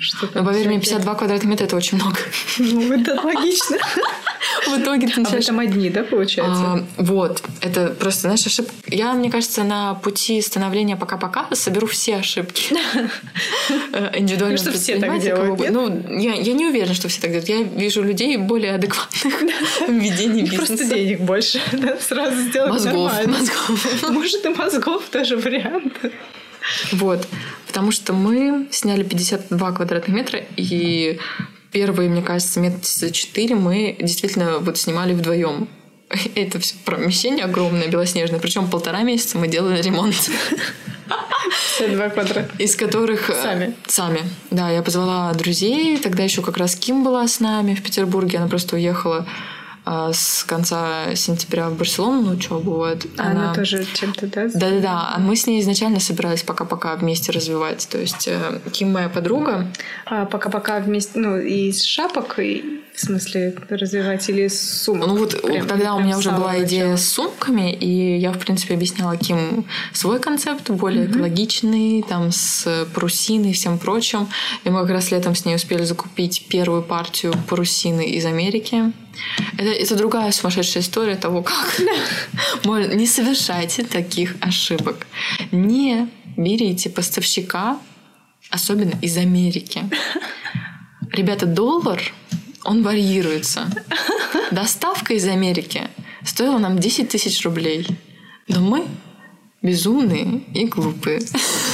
Что Но поверь мне, 52 квадратных метра это очень много. Ну, это логично. В итоге ты начинаешь... А там одни, да, получается? А, вот. Это просто, знаешь, ошибка. Я, мне кажется, на пути становления пока-пока соберу все ошибки. Э, индивидуально Что все так делают, Ну, я, я не уверена, что все так делают. Я вижу людей более адекватных в ведении бизнеса. Просто денег больше. Сразу сделать Мозгов. Мозгов. Может, и мозгов тоже вариант. Вот. Потому что мы сняли 52 квадратных метра, и первые, мне кажется, месяца четыре мы действительно вот снимали вдвоем. Это все помещение огромное, белоснежное. Причем полтора месяца мы делали ремонт. Два квадрата. Из которых... Э, сами? Сами. Да, я позвала друзей. Тогда еще как раз Ким была с нами в Петербурге. Она просто уехала а, с конца сентября в Барселону на учебу. Вот. А она, она тоже чем-то, да? Да-да-да. А мы с ней изначально собирались пока-пока вместе развивать. То есть э, Ким моя подруга. А пока-пока вместе, ну, и из шапок, и в смысле развивать или с сумок? Ну вот прям, тогда у меня уже была идея начала. с сумками, и я, в принципе, объясняла Ким свой концепт, более mm-hmm. экологичный, там с парусиной и всем прочим. И мы как раз летом с ней успели закупить первую партию парусины из Америки. Это, это другая сумасшедшая история того, как не совершайте таких ошибок. Не берите поставщика, особенно из Америки. Ребята, доллар, он варьируется. Доставка из Америки стоила нам 10 тысяч рублей. Но мы безумные и глупые.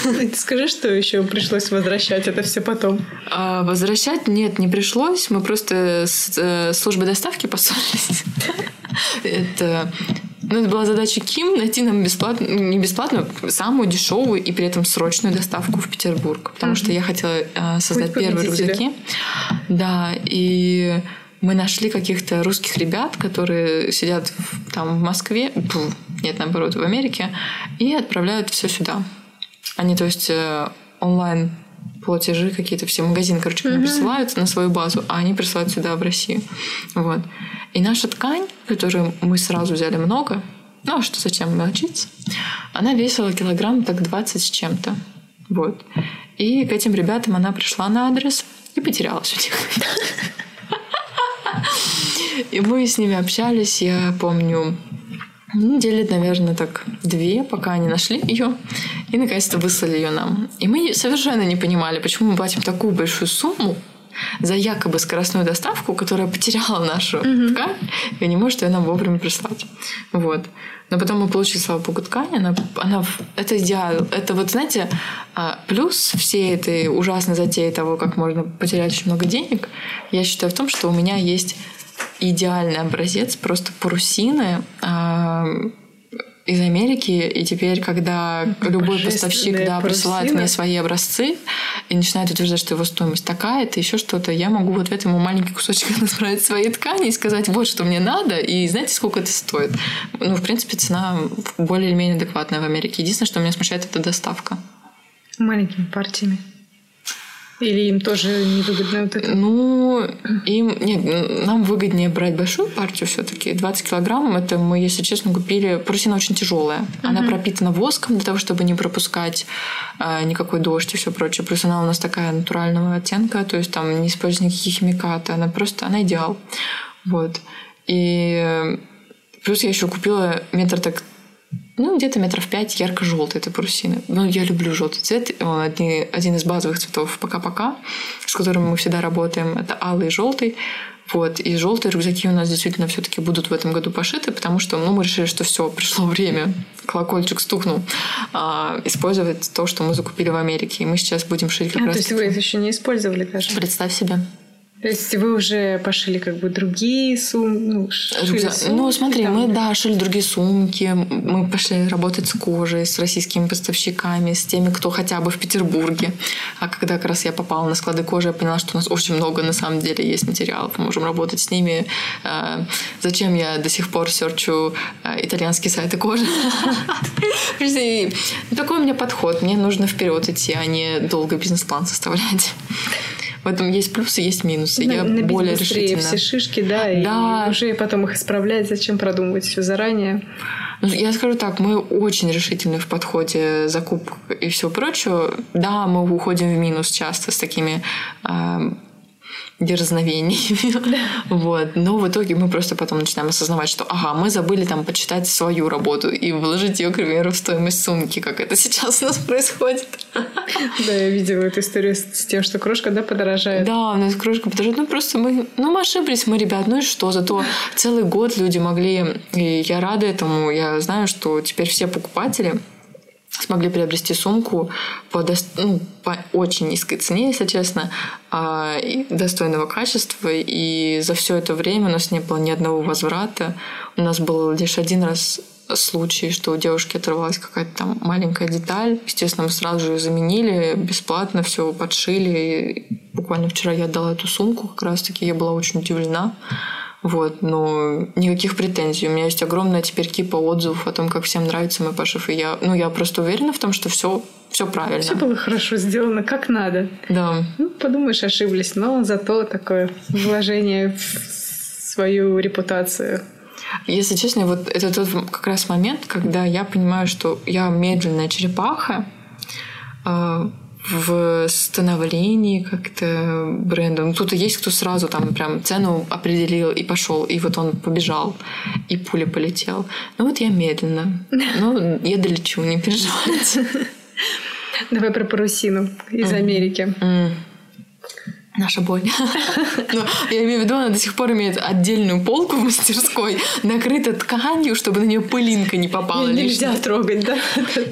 Скажи, что еще пришлось возвращать это все потом? А, возвращать нет, не пришлось. Мы просто с э, службой доставки поссорились. Это ну, это была задача Ким найти нам бесплатно, не бесплатную, самую дешевую и при этом срочную доставку в Петербург. Потому mm-hmm. что я хотела э, создать Путь первые рюкзаки. Да, и мы нашли каких-то русских ребят, которые сидят в, там в Москве, нет, наоборот, в Америке, и отправляют все сюда. Они, то есть, э, онлайн платежи какие-то, все магазины, короче, mm-hmm. присылают на свою базу, а они присылают сюда, в Россию. Вот. И наша ткань, которую мы сразу взяли много, ну, а что зачем мелочиться, она весила килограмм так 20 с чем-то. Вот. И к этим ребятам она пришла на адрес и потерялась у них. И мы с ними общались, я помню, недели, наверное, так две, пока они нашли ее и наконец-то выслали ее нам. И мы совершенно не понимали, почему мы платим такую большую сумму за якобы скоростную доставку, которая потеряла нашу mm-hmm. ткань и не может ее нам вовремя прислать. Вот. Но потом мы получили, слава богу, ткань. Она, она, это идеал. Это вот, знаете, а, плюс всей этой ужасной затеи того, как можно потерять очень много денег, я считаю в том, что у меня есть идеальный образец просто парусины, а, из Америки, и теперь, когда любой поставщик да, присылает мне свои образцы и начинает утверждать, что его стоимость такая, это еще что-то, я могу вот в этом маленький кусочек направить свои ткани и сказать, вот что мне надо, и знаете, сколько это стоит. Ну, в принципе, цена более или менее адекватная в Америке. Единственное, что меня смущает, это доставка. Маленькими партиями. Или им тоже невыгодно вот это? Ну, им... Нет, нам выгоднее брать большую партию все таки 20 килограмм. Это мы, если честно, купили... Парусина очень тяжелая. Она пропитана воском для того, чтобы не пропускать э, никакой дождь и все прочее. Плюс она у нас такая натурального оттенка, то есть там не используется никаких химикаты. Она просто... Она идеал. Вот. И плюс я еще купила метр так ну, где-то метров пять ярко-желтой этой парусины. Ну, я люблю желтый цвет. Он один, один из базовых цветов пока-пока, с которыми мы всегда работаем. Это алый и желтый. Вот. И желтые рюкзаки у нас действительно все-таки будут в этом году пошиты, потому что ну, мы решили, что все, пришло время, колокольчик стукнул, а, использовать то, что мы закупили в Америке. И мы сейчас будем шить как а, раз. То есть вы это еще не использовали даже? Представь себе. То есть вы уже пошили как бы другие сумки? Ну, Рюкзак. сумки, ну смотри, там... мы, да, шили другие сумки, мы пошли работать с кожей, с российскими поставщиками, с теми, кто хотя бы в Петербурге. А когда как раз я попала на склады кожи, я поняла, что у нас очень много на самом деле есть материалов, мы можем работать с ними. А, зачем я до сих пор серчу а, итальянские сайты кожи? Такой у меня подход. Мне нужно вперед идти, а не долго бизнес-план составлять. В этом есть плюсы, есть минусы. На, я более решительно. все шишки, да, да, и уже потом их исправлять. Зачем продумывать все заранее? Ну, я скажу так, мы очень решительны в подходе закупок и все прочее. Да, мы уходим в минус часто с такими э, дерзновениями. вот. Но в итоге мы просто потом начинаем осознавать, что ага, мы забыли там почитать свою работу и вложить ее, к примеру, в стоимость сумки, как это сейчас у нас происходит. да, я видела эту историю с тем, что крошка, да, подорожает. Да, у нас крошка подорожает. Ну, просто мы, ну, мы ошиблись, мы, ребят, ну и что? Зато целый год люди могли, и я рада этому, я знаю, что теперь все покупатели смогли приобрести сумку по, до... ну, по очень низкой цене, если честно, а, достойного качества. И за все это время у нас не было ни одного возврата. У нас был лишь один раз случай, что у девушки оторвалась какая-то там маленькая деталь. Естественно, мы сразу же ее заменили, бесплатно все подшили. И буквально вчера я отдала эту сумку как раз-таки. Я была очень удивлена. Вот, но никаких претензий. У меня есть огромная теперь кипа отзывов о том, как всем нравится мой пошив. И я, ну, я просто уверена в том, что все все правильно. Все было хорошо сделано, как надо. Да. Ну, подумаешь, ошиблись, но зато такое вложение в свою репутацию. Если честно, вот это тот как раз момент, когда я понимаю, что я медленная черепаха, а, в становлении как-то бренда. Ну, кто-то есть, кто сразу там прям цену определил и пошел, и вот он побежал, и пуля полетел. Ну вот я медленно. Ну, я долечу, не переживайте. Давай про парусину из Америки. Наша боль. Но я имею в виду, она до сих пор имеет отдельную полку в мастерской, накрыта тканью, чтобы на нее пылинка не попала. Нельзя трогать, да?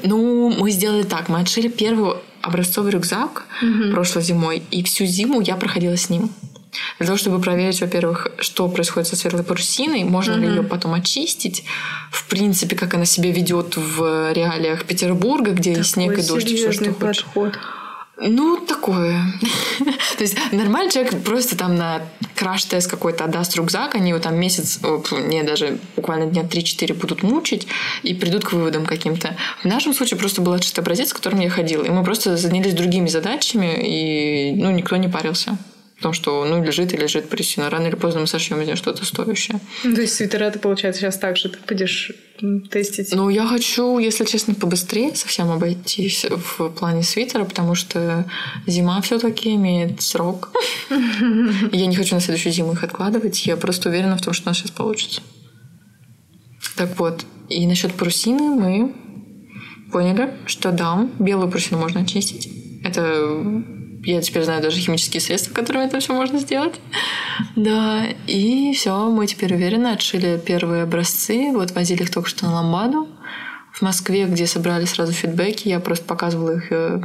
Ну, мы сделали так. Мы отшили первую образцовый рюкзак угу. прошлой зимой, и всю зиму я проходила с ним. Для того, чтобы проверить, во-первых, что происходит со светлой парусиной, можно угу. ли ее потом очистить, в принципе, как она себя ведет в реалиях Петербурга, где Такой снег и дождь, и все, что подход. хочешь. Ну, такое. То есть нормальный человек просто там на краш-тест какой-то отдаст рюкзак, они его там месяц, не, даже буквально дня 3-4 будут мучить и придут к выводам каким-то. В нашем случае просто был чистый образец, с которым я ходила. И мы просто занялись другими задачами, и ну, никто не парился. Потому что, ну, лежит и лежит присина. Рано или поздно мы сошьем из нее что-то стоящее. Ну, то есть свитера ты, получается, сейчас так же ты будешь тестить? Ну, я хочу, если честно, побыстрее совсем обойтись в плане свитера, потому что зима все таки имеет срок. Я не хочу на следующую зиму их откладывать. Я просто уверена в том, что у нас сейчас получится. Так вот, и насчет парусины мы поняли, что да, белую парусину можно очистить. Это я теперь знаю даже химические средства, которыми это все можно сделать. Да, и все, мы теперь уверенно отшили первые образцы. Вот возили их только что на ламбаду. В Москве, где собрали сразу фидбэки, я просто показывала их э,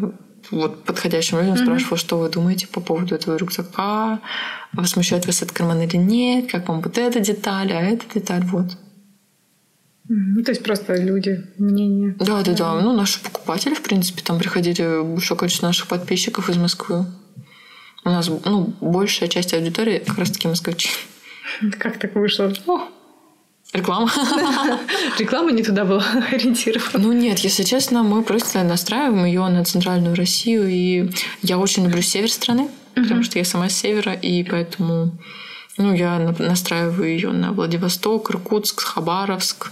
вот подходящим людям, mm-hmm. спрашивала, что вы думаете по поводу этого рюкзака, возмущает вас этот карман или нет, как вам вот эта деталь, а эта деталь, вот. Ну, то есть просто люди, мнения. Да, да, да. Ну, наши покупатели, в принципе, там приходили большое количество наших подписчиков из Москвы. У нас, ну, большая часть аудитории как раз-таки москвичи. Как так вышло? О, Реклама. Реклама не туда была ориентирована. Ну нет, если честно, мы просто настраиваем ее на центральную Россию. И я очень люблю север страны, потому что я сама с севера, и поэтому ну, я настраиваю ее на Владивосток, Иркутск, Хабаровск,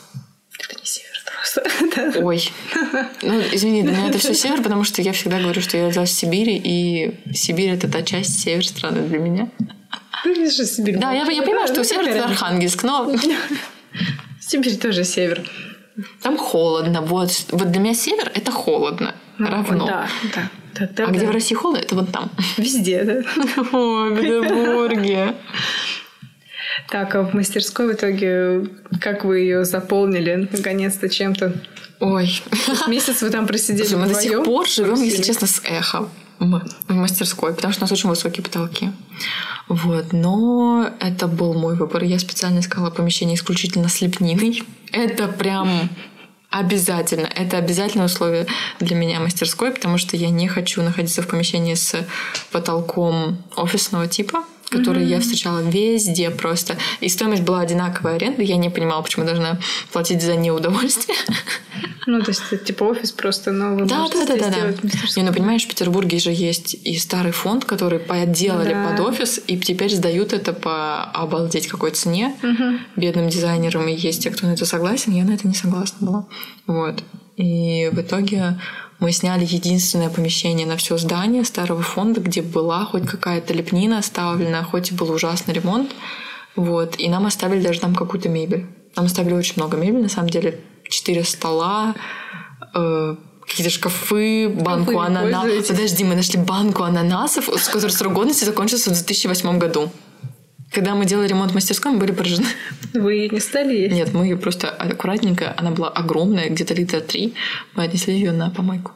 это не север просто. Ой. Ну, извини, для меня это все север, потому что я всегда говорю, что я родилась в Сибири, и Сибирь — это та часть север страны для меня. Ну, Сибирь. Да, я, я понимаю, что север — это Архангельск, но... Сибирь тоже север. Там холодно. Вот, вот для меня север — это холодно. Ну, равно. Да, да. Да, да, а да. где в России холодно, это вот там. Везде, да? В Петербурге. Так, а в мастерской в итоге, как вы ее заполнили наконец-то чем-то? Ой. Месяц вы там просидели Слушай, Мы до сих пор живем, если честно, с эхом в мастерской, потому что у нас очень высокие потолки. Вот. Но это был мой выбор. Я специально искала помещение исключительно с лепниной. Это прям Обязательно. Это обязательное условие для меня мастерской, потому что я не хочу находиться в помещении с потолком офисного типа которые mm-hmm. я встречала везде просто. И стоимость была одинаковая аренда. Я не понимала, почему должна платить за неудовольствие. Ну, то есть это типа офис просто, но вы да, да, да, да, да. Не, ну понимаешь, в Петербурге же есть и старый фонд, который подделали да. под офис, и теперь сдают это по обалдеть какой цене угу. бедным дизайнерам. И есть те, кто на это согласен, я на это не согласна была. Вот. И в итоге мы сняли единственное помещение на все здание старого фонда, где была хоть какая-то лепнина оставлена, хоть и был ужасный ремонт. Вот. И нам оставили даже там какую-то мебель. Нам оставили очень много мебели, на самом деле. Четыре стола, э, какие-то шкафы, банку ананасов. Подожди, мы нашли банку ананасов, с которой срок годности закончился в 2008 году. Когда мы делали ремонт в мастерской, мы были поражены. Вы ее не стали есть? Нет, мы ее просто аккуратненько, она была огромная, где-то литра три, мы отнесли ее на помойку.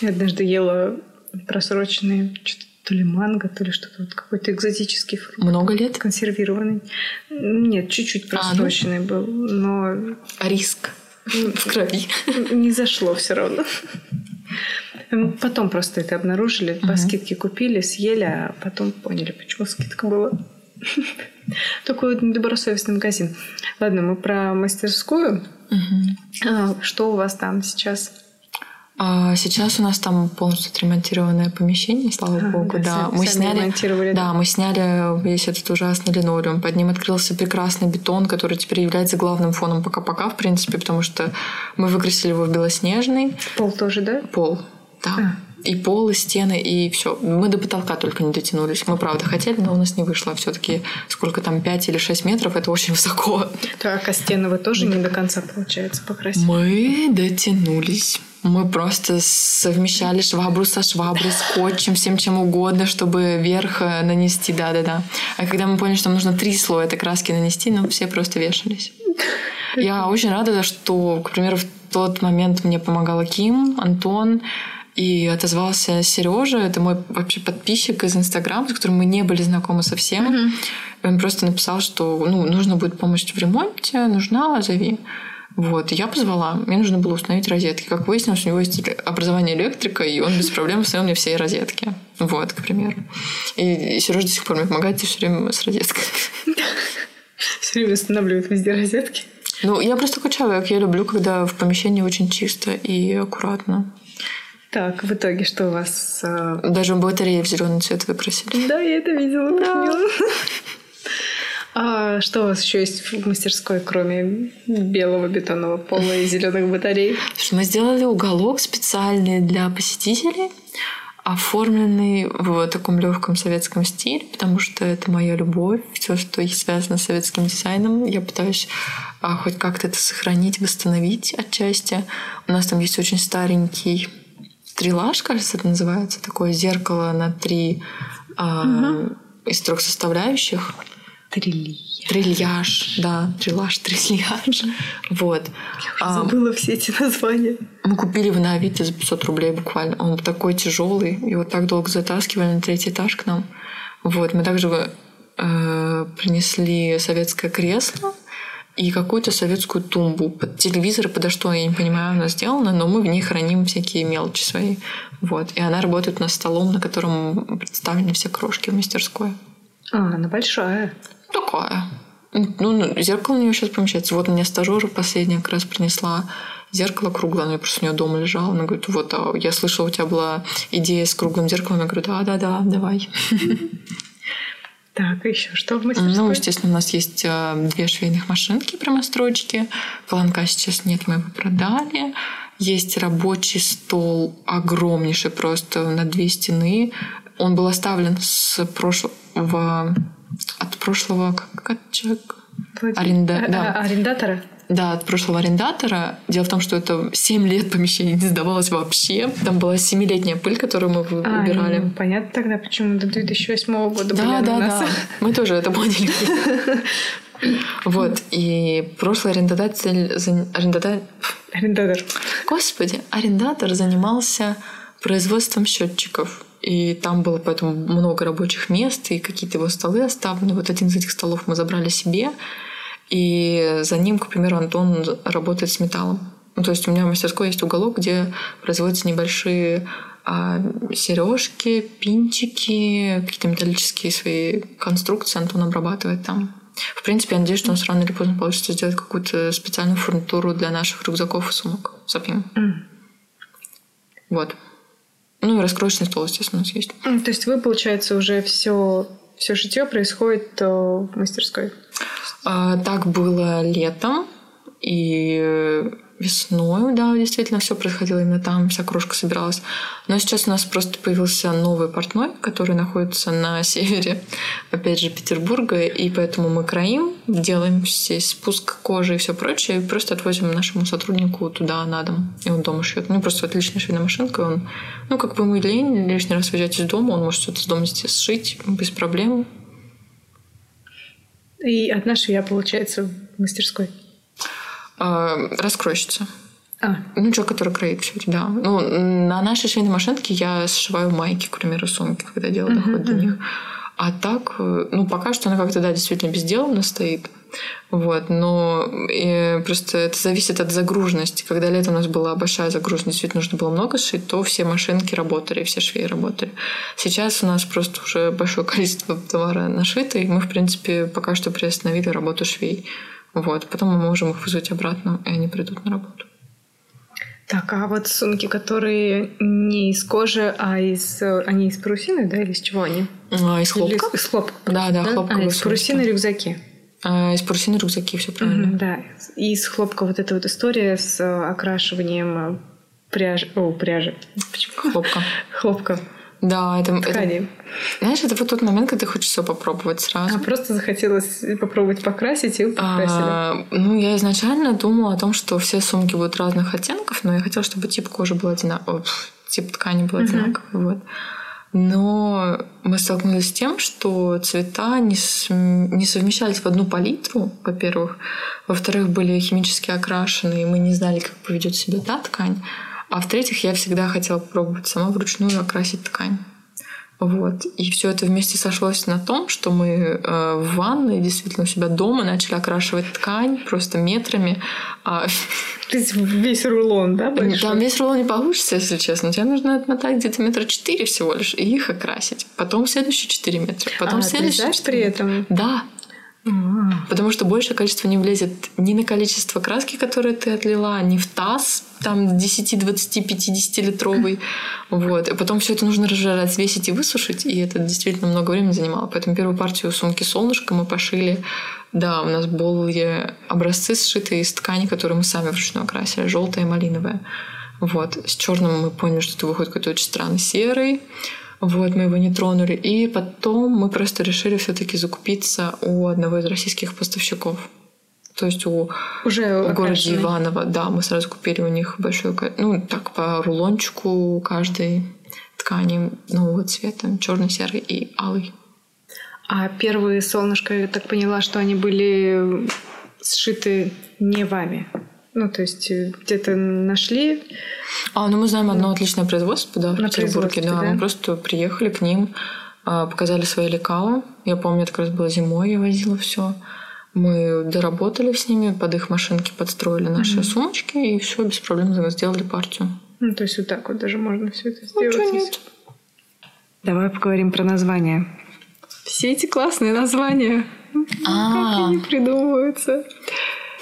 Я однажды ела просроченные что-то то ли манго, то ли что-то вот какой-то экзотический фрукт. Много лет? Консервированный. Нет, чуть-чуть просроченный а, ну? был, но... Риск в крови. Не зашло все равно. Потом просто это обнаружили, по скидке купили, съели, а потом поняли, почему скидка была. Такой добросовестный магазин. Ладно, мы про мастерскую. А, что у вас там сейчас? А сейчас у нас там полностью отремонтированное помещение, слава а, богу, да. да. Мы сняли, да, мы сняли весь этот ужасный линолеум. Под ним открылся прекрасный бетон, который теперь является главным фоном пока-пока, в принципе, потому что мы выкрасили его в белоснежный. Пол тоже, да? Пол, А. И пол, и стены, и все. Мы до потолка только не дотянулись. Мы, правда, хотели, но у нас не вышло. Все-таки сколько там, 5 или 6 метров, это очень высоко. Так, а стены вы тоже не до конца, получается, покрасили? Мы дотянулись. Мы просто совмещали швабру со шваброй, скотчем, всем чем угодно, чтобы верх э, нанести, да-да-да. А когда мы поняли, что нужно три слоя этой краски нанести, ну, все просто вешались. Я очень рада, что, к примеру, в тот момент мне помогала Ким, Антон, и отозвался Сережа, это мой вообще подписчик из Инстаграма, с которым мы не были знакомы совсем. Mm-hmm. Он просто написал, что ну, нужно будет помощь в ремонте, нужна, зови. Вот, я позвала. Мне нужно было установить розетки. Как выяснилось, у него есть образование электрика, и он без проблем установил мне все розетки. Вот, к примеру. И, и Сережа до сих пор мне помогает все время с розеткой. Все время устанавливает везде розетки. Ну, я просто такой человек. Я люблю, когда в помещении очень чисто и аккуратно. Так, в итоге что у вас? Э... Даже батареи в зеленый цвет выкрасили. Да, я это видела. Да. А что у вас еще есть в мастерской, кроме белого бетонного пола и зеленых батарей? Мы сделали уголок специальный для посетителей, оформленный в таком легком советском стиле, потому что это моя любовь, все, что связано с советским дизайном. Я пытаюсь а, хоть как-то это сохранить, восстановить отчасти. У нас там есть очень старенький стрелаж, кажется, это называется, такое зеркало на три а, угу. из трех составляющих. Трильяж. Трильяж, да, трилаж, трильяж. Вот. Я забыла а, все эти названия. Мы купили его на Авито за 500 рублей буквально. Он такой тяжелый, его так долго затаскивали на третий этаж к нам. Вот, мы также э, принесли советское кресло и какую-то советскую тумбу. Под телевизор, подо что, я не понимаю, она сделана, но мы в ней храним всякие мелочи свои. Вот. И она работает у нас столом, на котором представлены все крошки в мастерской. А, она большая. Такая. Ну, зеркало у нее сейчас помещается. Вот мне стажер последняя как раз принесла зеркало круглое, оно просто у нее дома лежало. Она говорит, вот, а я слышала, у тебя была идея с круглым зеркалом. Я говорю, да-да-да, давай. Так, еще что в мастерской? Ну, естественно, у нас есть э, две швейных машинки прямострочки. Колонка сейчас нет, мы его продали. Есть рабочий стол огромнейший, просто на две стены. Он был оставлен с прошлого... От прошлого... Как это человек? Аренда... А, да. А, арендатора? Да, от прошлого арендатора. Дело в том, что это 7 лет помещение не сдавалось вообще. Там была 7-летняя пыль, которую мы а, убирали. Ну, понятно тогда, почему до 2008 года да, были да, нас. Да, Мы тоже это поняли. Вот. И прошлый арендодатель... Арендодатель... Арендатор. Господи, арендатор занимался производством счетчиков. И там было поэтому много рабочих мест, и какие-то его столы оставлены. Вот один из этих столов мы забрали себе. И за ним, к примеру, Антон работает с металлом. Ну, то есть у меня в мастерской есть уголок, где производятся небольшие а, сережки, пинчики, какие-то металлические свои конструкции Антон обрабатывает там. В принципе, я надеюсь, что у нас рано или поздно получится сделать какую-то специальную фурнитуру для наших рюкзаков и сумок с Mm. Вот. Ну и раскроечный стол, естественно, у нас есть. Mm, то есть вы, получается, уже все все шитье происходит э, в мастерской? А, так было летом и весной, да, действительно, все происходило именно там, вся крошка собиралась. Но сейчас у нас просто появился новый портной, который находится на севере, опять же, Петербурга, и поэтому мы краим, делаем все спуск кожи и все прочее, и просто отвозим нашему сотруднику туда на дом, и он дома шьет. Ну, просто отличная швейная машинка, он, ну, как бы ему лень лишний раз выезжать из дома, он может что-то с дома здесь сшить без проблем. И одна швея, получается, в мастерской? Э, раскройщица. А. Ну, человек, который кроит все это, да. Ну, на нашей швейной машинке я сшиваю майки, к примеру, сумки, когда дело доходит uh-huh, до них. А так, э, ну, пока что она как-то, да, действительно безделанно стоит. Вот, но и просто это зависит от загруженности. Когда летом у нас была большая загруженность, действительно нужно было много сшить, то все машинки работали, все швеи работали. Сейчас у нас просто уже большое количество товара нашито, и мы, в принципе, пока что приостановили работу швей. Вот, потом мы можем их вызвать обратно, и они придут на работу. Так, а вот сумки, которые не из кожи, а из... Они из парусины, да, или из чего они? А, из хлопка. Или из, из хлопка. Да, да, да? хлопковые а, из парусины рюкзаки. А, из парусины рюкзаки, все правильно. Mm-hmm, да, и из хлопка вот эта вот история с окрашиванием пряжи... О, пряжи. Почему? Хлопка. Хлопка. Да, это, это... Знаешь, это вот тот момент, когда ты хочешь все попробовать сразу. А просто захотелось попробовать покрасить и покрасили? А, ну, я изначально думала о том, что все сумки будут разных оттенков, но я хотела, чтобы тип кожи был одинаковый, тип ткани был одинаковый. Uh-huh. Вот. Но мы столкнулись с тем, что цвета не, с... не совмещались в одну палитру, во-первых. Во-вторых, были химически окрашены, и мы не знали, как поведет себя та ткань. А в-третьих, я всегда хотела попробовать сама вручную окрасить ткань. Вот. И все это вместе сошлось на том, что мы э, в ванной, действительно, у себя дома начали окрашивать ткань просто метрами. А... То есть весь рулон, да, большой? Там весь рулон не получится, если честно. Тебе нужно отмотать где-то метра четыре всего лишь и их окрасить. Потом следующие четыре метра. Потом а, следующие ты при этом? Да. Потому что большее количество не влезет ни на количество краски, которое ты отлила, ни в таз, там 10, 20, 50 литровый. Вот. И потом все это нужно разжарать, взвесить и высушить. И это действительно много времени занимало. Поэтому первую партию сумки солнышко мы пошили. Да, у нас были образцы, сшитые из ткани, которые мы сами вручную окрасили. Желтая и малиновая. Вот. С черным мы поняли, что это выходит какой-то очень странный серый. Вот, мы его не тронули. И потом мы просто решили все-таки закупиться у одного из российских поставщиков. То есть у, Уже в городе Иваново, да, мы сразу купили у них большой, ну, так, по рулончику каждой ткани нового цвета, черный, серый и алый. А первые солнышко, я так поняла, что они были сшиты не вами. Ну, то есть э, где-то нашли. А, ну мы знаем одно отличное производство, да, в Петербурге. Да. да, мы просто приехали к ним, а, показали свои лекала. Я помню, это как раз было зимой, я возила все. Мы доработали с ними, под их машинки подстроили наши mm-hmm. сумочки, и все без проблем сделали партию. Ну, то есть вот так вот даже можно все это сделать. Ну, нет. Давай поговорим про названия. Все эти классные названия. А-а-а. Как они придумываются.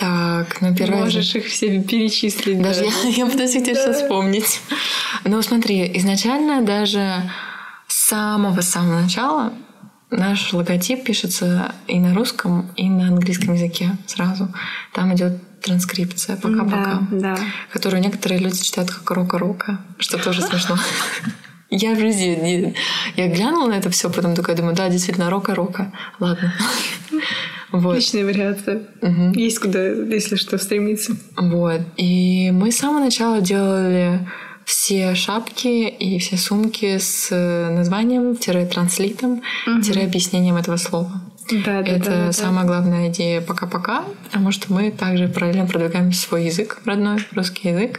Так, ну первое... Можешь их все перечислить. Даже да. я, я пытаюсь их сейчас вспомнить. Ну смотри, изначально даже с самого-самого начала наш логотип пишется и на русском, и на английском языке сразу. Там идет транскрипция пока-пока, да, да. которую некоторые люди читают как рока-рока, что тоже смешно. Я в жизни я глянула на это все, потом такая думаю, да, действительно, рока-рока. Ладно. Вот. Отличная вариация. Угу. Есть куда, если что, стремиться. Вот. И мы с самого начала делали все шапки и все сумки с названием-транслитом, угу. объяснением этого слова. Да, да, Это да, да, самая главная идея пока-пока, потому что мы также параллельно продвигаем свой язык родной, русский язык,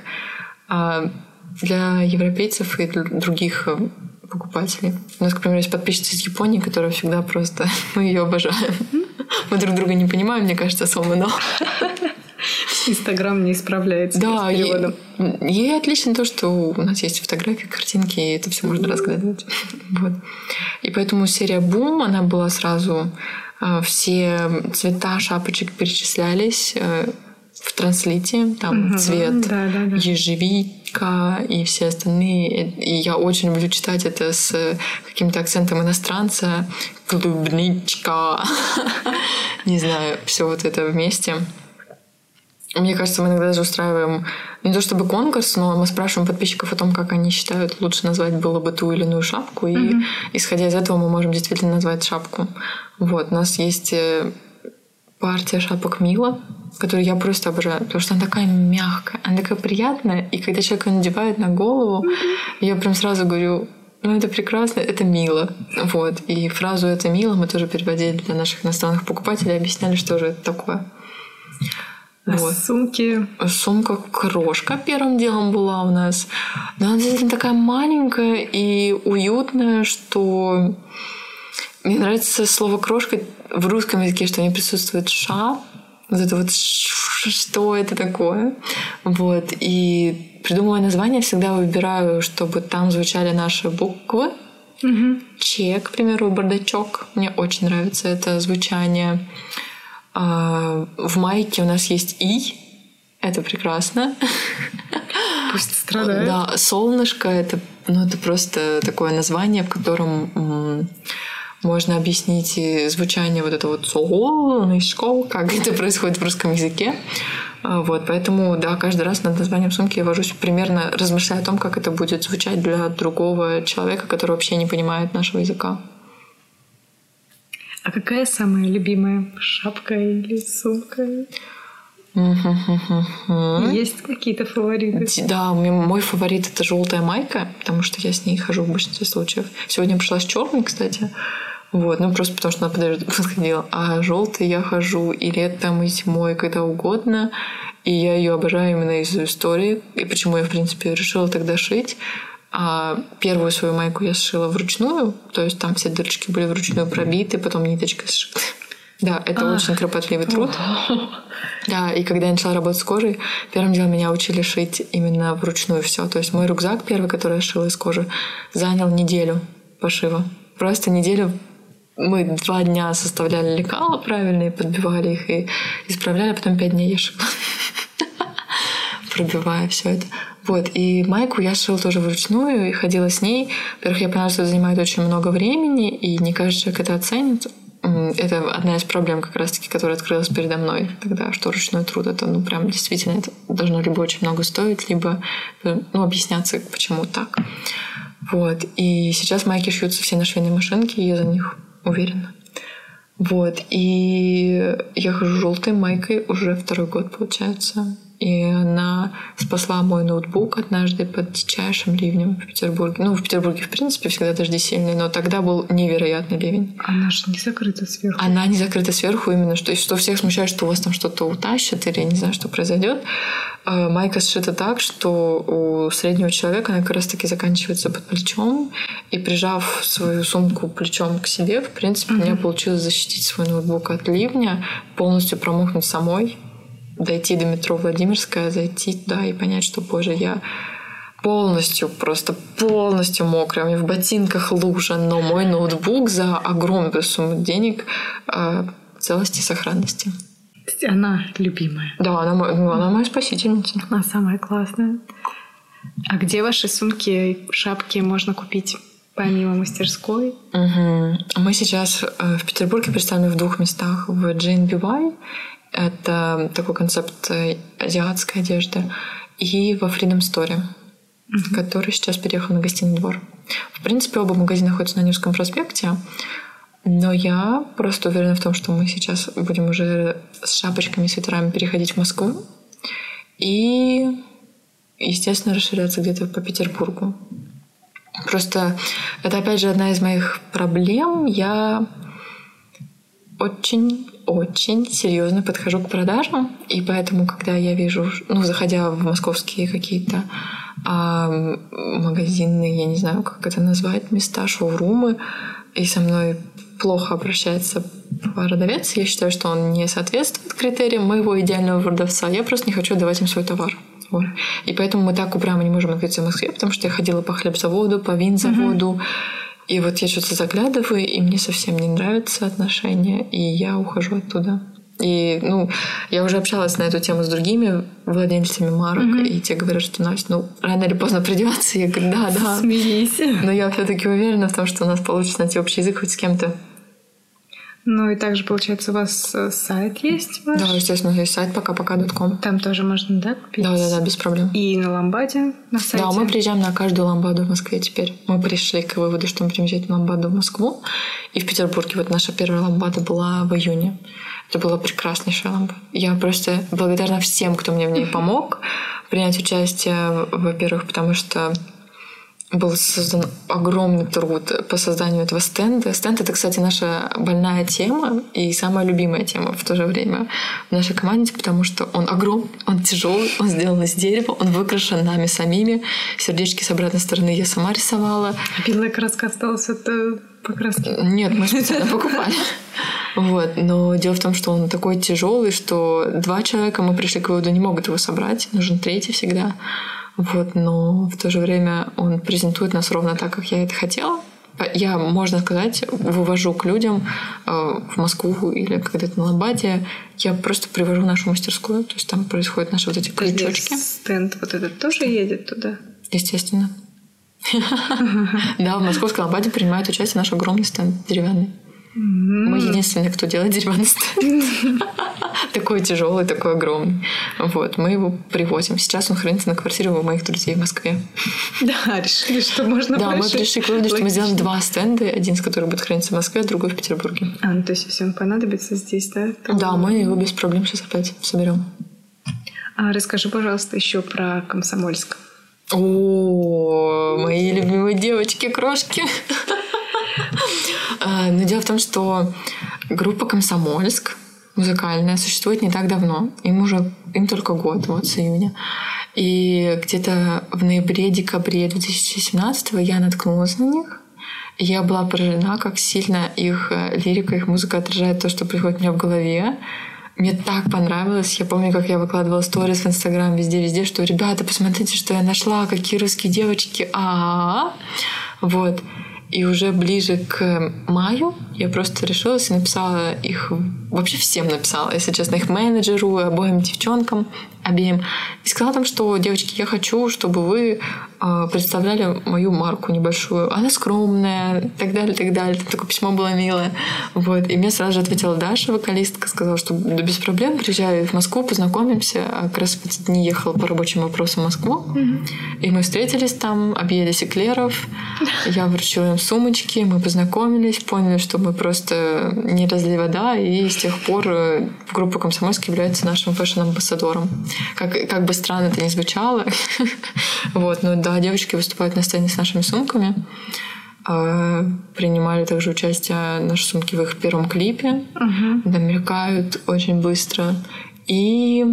а для европейцев и для других покупателей. У нас, к примеру, есть подписчица из Японии, которая всегда просто... Мы ее обожаем. Мы друг друга не понимаем, мне кажется, особо, но... Инстаграм не справляется да, с переводом. Ей, ей отлично то, что у нас есть фотографии, картинки, и это все можно разглядывать. Вот. И поэтому серия Бум, она была сразу... А, все цвета шапочек перечислялись э, в транслите, там угу, цвет да, да, да. Ежевика и все остальные. И я очень люблю читать это с каким-то акцентом иностранца. Клубничка. Не знаю, все вот это вместе. Мне кажется, мы иногда даже устраиваем не то чтобы конкурс, но мы спрашиваем подписчиков о том, как они считают лучше назвать было бы ту или иную шапку, и mm-hmm. исходя из этого мы можем действительно назвать шапку. Вот, у нас есть э, партия шапок Мила, которую я просто обожаю, потому что она такая мягкая, она такая приятная, и когда человек ее надевает на голову, я прям сразу говорю, ну это прекрасно, это мило. Вот. И фразу «это мило» мы тоже переводили для наших иностранных покупателей, объясняли, что же это такое. А вот. сумки? Сумка крошка первым делом была у нас. Но она действительно такая маленькая и уютная, что мне нравится слово крошка в русском языке, что не присутствует ша. Вот это вот что это такое. Вот. И придумывая название, всегда выбираю, чтобы там звучали наши буквы. Угу. Че, к примеру, бардачок. Мне очень нравится это звучание. А, в майке у нас есть И. Это прекрасно. Пусть страдает. Да, солнышко это, ну, это просто такое название, в котором можно объяснить звучание вот этого вот солнышко, как это происходит в русском языке. А, вот, поэтому, да, каждый раз над названием сумки я вожусь примерно, размышляя о том, как это будет звучать для другого человека, который вообще не понимает нашего языка. А какая самая любимая шапка или сумка? Есть какие-то фавориты? Да, мой фаворит это желтая майка, потому что я с ней хожу в большинстве случаев. Сегодня пришла с черной, кстати. Вот, ну просто потому что она подходила. А желтый я хожу и летом, и зимой, когда угодно. И я ее обожаю именно из-за истории. И почему я, в принципе, решила тогда шить. А первую свою майку я сшила вручную, то есть там все дырочки были вручную пробиты, потом ниточкой сшиты. Да, это а. очень кропотливый труд. Да, и когда я начала работать с кожей, первым делом меня учили шить именно вручную все. То есть мой рюкзак первый, который я шила из кожи, занял неделю пошива. Просто неделю мы два дня составляли лекала правильные, подбивали их и исправляли, а потом пять дней я шила. пробивая все это. Вот, и майку я шила тоже вручную и ходила с ней. Во-первых, я поняла, что это занимает очень много времени, и не каждый человек это оценит. Это одна из проблем, как раз-таки, которая открылась передо мной тогда, что ручной труд это, ну, прям действительно это должно либо очень много стоить, либо ну, объясняться, почему так. Вот. И сейчас майки шьются все на швейной машинке, и я за них уверена. Вот. И я хожу желтой майкой уже второй год, получается. И она спасла мой ноутбук однажды под дичайшим ливнем в Петербурге. Ну, в Петербурге, в принципе, всегда дожди сильные, но тогда был невероятный ливень. Она же не закрыта сверху. Она не закрыта сверху именно, что, что всех смущает, что у вас там что-то утащат или не знаю, что произойдет. А, майка сшита так, что у среднего человека она как раз таки заканчивается под плечом. И прижав свою сумку плечом к себе, в принципе, mm-hmm. у меня получилось защитить свой ноутбук от ливня, полностью промокнуть самой дойти до метро Владимирская, зайти туда и понять, что, боже, я полностью, просто полностью мокрая, у меня в ботинках лужа, но мой ноутбук за огромную сумму денег э, целости и сохранности. Она любимая. Да, она, ну, она моя спасительница. Она самая классная. А где ваши сумки, шапки можно купить? помимо мастерской? Угу. Мы сейчас э, в Петербурге представлены в двух местах. В GNBY это такой концепт э, азиатской одежды. И во Freedom Story, mm-hmm. который сейчас переехал на гостиный двор. В принципе, оба магазина находятся на Невском проспекте. Но я просто уверена в том, что мы сейчас будем уже с шапочками и свитерами переходить в Москву. И, естественно, расширяться где-то по Петербургу. Просто это, опять же, одна из моих проблем. Я очень очень серьезно подхожу к продажам, и поэтому, когда я вижу, ну, заходя в московские какие-то а, магазины, я не знаю, как это назвать, места, шоурумы, и со мной плохо обращается продавец, я считаю, что он не соответствует критериям моего идеального продавца, я просто не хочу давать им свой товар. Вот. И поэтому мы так упрямо не можем открыться в Москве, потому что я ходила по хлебзаводу, по винзаводу, mm-hmm и вот я что-то заглядываю, и мне совсем не нравятся отношения, и я ухожу оттуда. И, ну, я уже общалась на эту тему с другими владельцами марок, mm-hmm. и те говорят, что Настя, ну, рано или поздно придется. Я говорю, да, да. Смирись. Но я все-таки уверена в том, что у нас получится найти общий язык хоть с кем-то. Ну и также, получается, у вас э, сайт есть ваш? Да, естественно, есть сайт пока-пока.ком. Там тоже можно, да, купить? Да, да, да, без проблем. И на ламбаде на сайте? Да, мы приезжаем на каждую ламбаду в Москве теперь. Мы пришли к выводу, что мы будем взять ламбаду в Москву. И в Петербурге вот наша первая ламбада была в июне. Это была прекраснейшая ламба. Я просто благодарна всем, кто мне в ней помог принять участие, во-первых, потому что был создан огромный труд по созданию этого стенда. Стенд — это, кстати, наша больная тема и самая любимая тема в то же время в нашей команде, потому что он огромный, он тяжелый, он сделан из дерева, он выкрашен нами самими. Сердечки с обратной стороны я сама рисовала. Белая краска осталась от покраски? Нет, мы специально покупали. Вот. Но дело в том, что он такой тяжелый, что два человека мы пришли к выводу не могут его собрать. Нужен третий всегда. Вот, но в то же время он презентует нас ровно так, как я это хотела. Я, можно сказать, вывожу к людям э, в Москву или когда-то на Ламбаде. Я просто привожу нашу мастерскую. То есть там происходят наши вот эти крючочки. Стенд вот этот тоже едет туда? Естественно. Да, в Московской Ламбаде принимает участие наш огромный стенд деревянный. Мы единственные, кто делает деревянный стенд. такой тяжелый, такой огромный. Вот, мы его привозим. Сейчас он хранится на квартире у моих друзей в Москве. Да, решили, что можно Да, мы пришли к выводу, что мы сделаем два стенда, один из которых будет храниться в Москве, а другой в Петербурге. А, ну то есть всем понадобится здесь, да? Да, мы его без проблем сейчас опять соберем. А расскажи, пожалуйста, еще про Комсомольск. О, мои любимые девочки, крошки. А, но дело в том, что группа «Комсомольск» музыкальная существует не так давно. Им уже им только год, вот с июня. И где-то в ноябре-декабре 2017 я наткнулась на них. Я была поражена, как сильно их э, лирика, их музыка отражает то, что происходит у меня в голове. Мне так понравилось. Я помню, как я выкладывала сторис в Инстаграм везде-везде, что «Ребята, посмотрите, что я нашла, какие русские девочки!» а, -а, -а. Вот. И уже ближе к маю я просто решилась и написала их вообще всем написала, если честно, их менеджеру, обоим девчонкам, обеим. И сказала там, что, девочки, я хочу, чтобы вы э, представляли мою марку небольшую. Она скромная, и так далее, и так далее. Там такое письмо было милое. Вот. И мне сразу же ответила Даша, вокалистка, сказала, что да без проблем, приезжаю в Москву, познакомимся. А как раз в эти дни ехала по рабочим вопросам в Москву. Mm-hmm. И мы встретились там, объелись эклеров. Я вручила им сумочки, мы познакомились, поняли, что мы просто не разли вода, и с тех пор э, группа Комсомольск является нашим фэшн-амбассадором. Как, как бы странно это ни звучало. вот, но да, девочки выступают на сцене с нашими сумками. А, принимали также участие наши сумки в их первом клипе. Мелькают очень быстро. И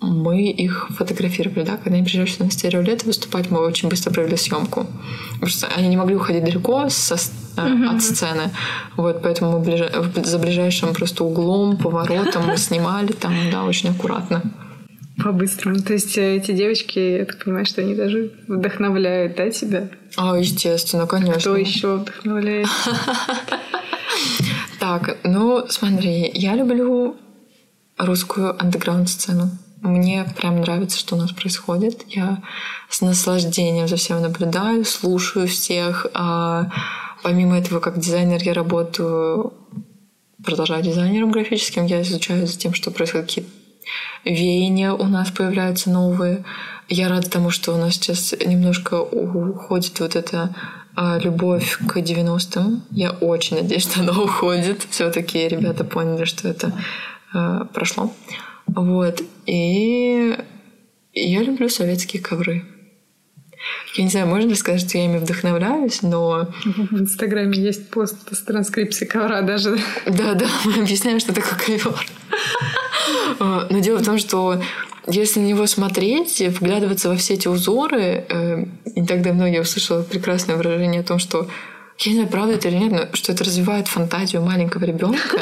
мы их фотографировали, да, когда они приезжали сюда на стереолет выступать, мы очень быстро провели съемку. Потому что они не могли уходить далеко со, uh-huh. от сцены. Вот, поэтому мы ближ... за ближайшим просто углом, поворотом мы снимали там, да, очень аккуратно. По-быстрому. То есть э, эти девочки, я так понимаю, что они даже вдохновляют, да, тебя? А, естественно, конечно. Кто еще вдохновляет? Так, ну, смотри, я люблю русскую андеграунд-сцену. Мне прям нравится, что у нас происходит. Я с наслаждением за всем наблюдаю, слушаю всех. А помимо этого, как дизайнер, я работаю, продолжаю дизайнером графическим. Я изучаю за тем, что происходит какие-то веяния у нас появляются новые. Я рада тому, что у нас сейчас немножко уходит вот эта а, любовь к 90-м. Я очень надеюсь, что она уходит. Все-таки ребята поняли, что это а, прошло. Вот. И я люблю советские ковры. Я не знаю, можно ли сказать, что я ими вдохновляюсь, но... В Инстаграме есть пост с транскрипцией ковра даже. Да-да, мы объясняем, что такое ковер. А, но дело в том, что если на него смотреть, вглядываться во все эти узоры, э, не так давно я услышала прекрасное выражение о том, что я не знаю, правда это или нет, но что это развивает фантазию маленького ребенка.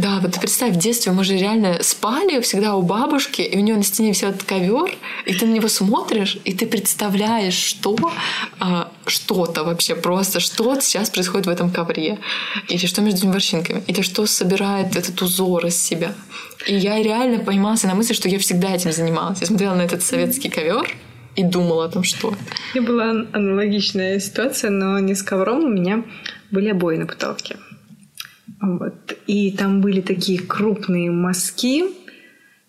Да, вот представь, в детстве мы же реально спали всегда у бабушки, и у нее на стене висел этот ковер, и ты на него смотришь, и ты представляешь, что а, что-то вообще просто, что сейчас происходит в этом ковре, или что между этими ворсинками, или что собирает этот узор из себя. И я реально поймался на мысли, что я всегда этим занималась. Я смотрела на этот советский ковер, и думала о том, что... У меня была аналогичная ситуация, но не с ковром. У меня были обои на потолке. Вот. И там были такие крупные мазки,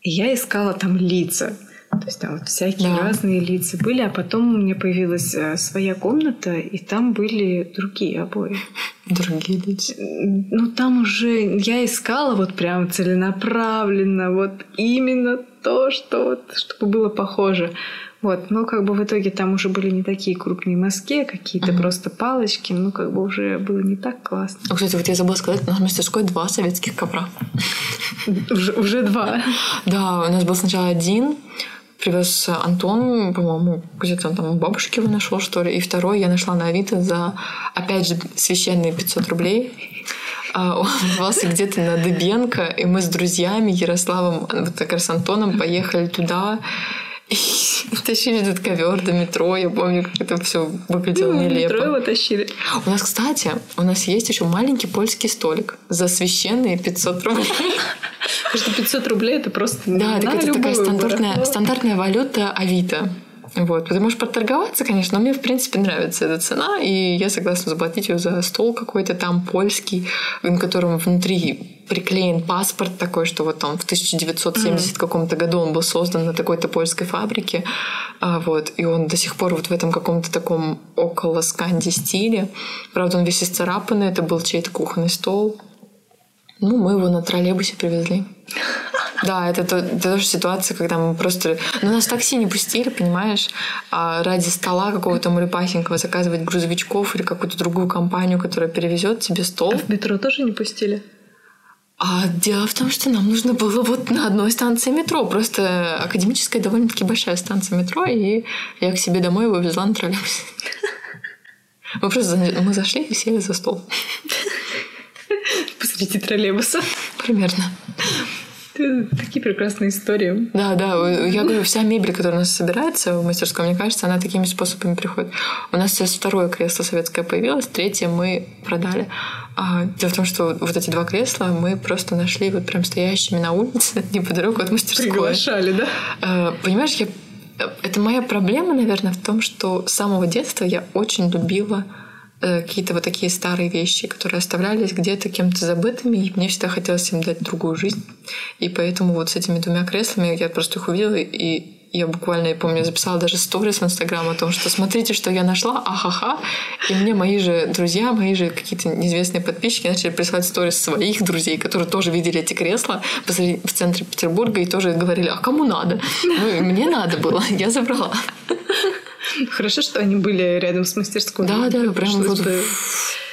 и я искала там лица. То есть там вот всякие да. разные лица были, а потом у меня появилась э, своя комната, и там были другие обои. Другие лица. Ну там уже я искала вот прям целенаправленно, вот именно то, что вот, чтобы было похоже. Вот, но как бы в итоге там уже были не такие крупные мазки, а какие-то uh-huh. просто палочки, ну как бы уже было не так классно. А, кстати, вот я забыла сказать, у нас в мастерской два советских ковра. Уже, уже два? Да, у нас был сначала один, привез Антон, по-моему, где-то он там у бабушки его нашел, что ли. И второй я нашла на Авито за, опять же, священные 500 рублей. А, он назывался где-то на Дыбенко, и мы с друзьями Ярославом, вот как раз Антоном, поехали туда. И тащили этот ковер до метро. Я помню, как это все выглядело ну, нелепо. метро его тащили. У нас, кстати, у нас есть еще маленький польский столик за священные 500 рублей. Потому что 500 рублей это просто Да, это такая стандартная, стандартная валюта Авито. Вот. Ты можешь поторговаться, конечно, но мне, в принципе, нравится эта цена, и я согласна заплатить ее за стол какой-то там польский, на котором внутри приклеен паспорт такой, что вот он в 1970 mm-hmm. каком-то году он был создан на такой-то польской фабрике, а, вот, и он до сих пор вот в этом каком-то таком около сканди стиле. Правда, он весь исцарапанный, это был чей-то кухонный стол. Ну, мы его на троллейбусе привезли. Да, это, это, это тоже ситуация, когда мы просто... Ну, нас такси не пустили, понимаешь? А ради стола какого-то мурепахенького заказывать грузовичков или какую-то другую компанию, которая перевезет тебе стол. А в метро тоже не пустили? А дело в том, что нам нужно было вот на одной станции метро. Просто академическая довольно-таки большая станция метро, и я к себе домой его везла на троллейбусе. Мы просто мы зашли и сели за стол. Посреди троллейбуса. Примерно. Такие прекрасные истории. Да, да. Я говорю, вся мебель, которая у нас собирается в мастерской, мне кажется, она такими способами приходит. У нас сейчас второе кресло советское появилось, третье мы продали. А, дело в том, что вот эти два кресла мы просто нашли вот прям стоящими на улице неподалеку от мастерской. Приглашали, да? А, понимаешь, я... это моя проблема, наверное, в том, что с самого детства я очень любила э, какие-то вот такие старые вещи, которые оставлялись где-то кем-то забытыми, и мне всегда хотелось им дать другую жизнь. И поэтому вот с этими двумя креслами я просто их увидела, и я буквально, я помню, записала даже сторис в Инстаграм о том, что смотрите, что я нашла, ахаха. И мне мои же друзья, мои же какие-то неизвестные подписчики начали присылать сторис своих друзей, которые тоже видели эти кресла в центре Петербурга и тоже говорили, а кому надо? Ну, мне надо было, я забрала. Хорошо, что они были рядом с мастерской. Да, да, прям вот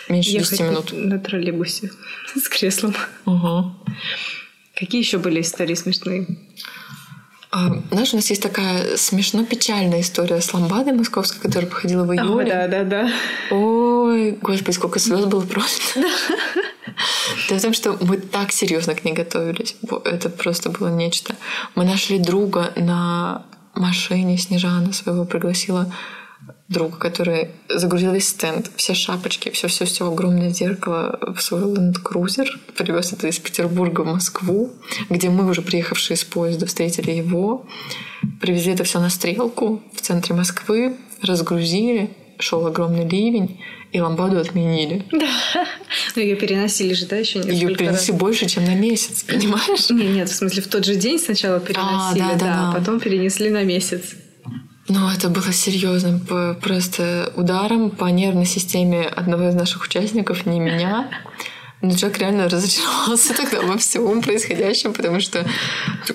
меньше 10 минут. на троллейбусе с креслом. Угу. Какие еще были истории смешные? А, знаешь, у нас есть такая смешно-печальная история с ламбадой московской, которая походила в июле. О, да, да, да. Ой, господи, сколько слез было просто. Дело в том, что мы так серьезно к ней готовились. Это просто было нечто. Мы нашли друга на машине, Снежана своего пригласила друга, который загрузил весь стенд, все шапочки, все-все-все, огромное зеркало в свой Cruiser, привез это из Петербурга в Москву, где мы, уже приехавшие с поезда, встретили его, привезли это все на стрелку в центре Москвы, разгрузили, шел огромный ливень, и ламбаду отменили. Да. Но ее переносили же, да, еще несколько Ее перенесли раз. больше, чем на месяц, понимаешь? Нет, нет, в смысле, в тот же день сначала переносили, а, да, да, да, а потом перенесли на месяц. Ну, это было серьезным просто ударом по нервной системе одного из наших участников, не меня. Но Джек реально разочаровался тогда во всем происходящем, потому что,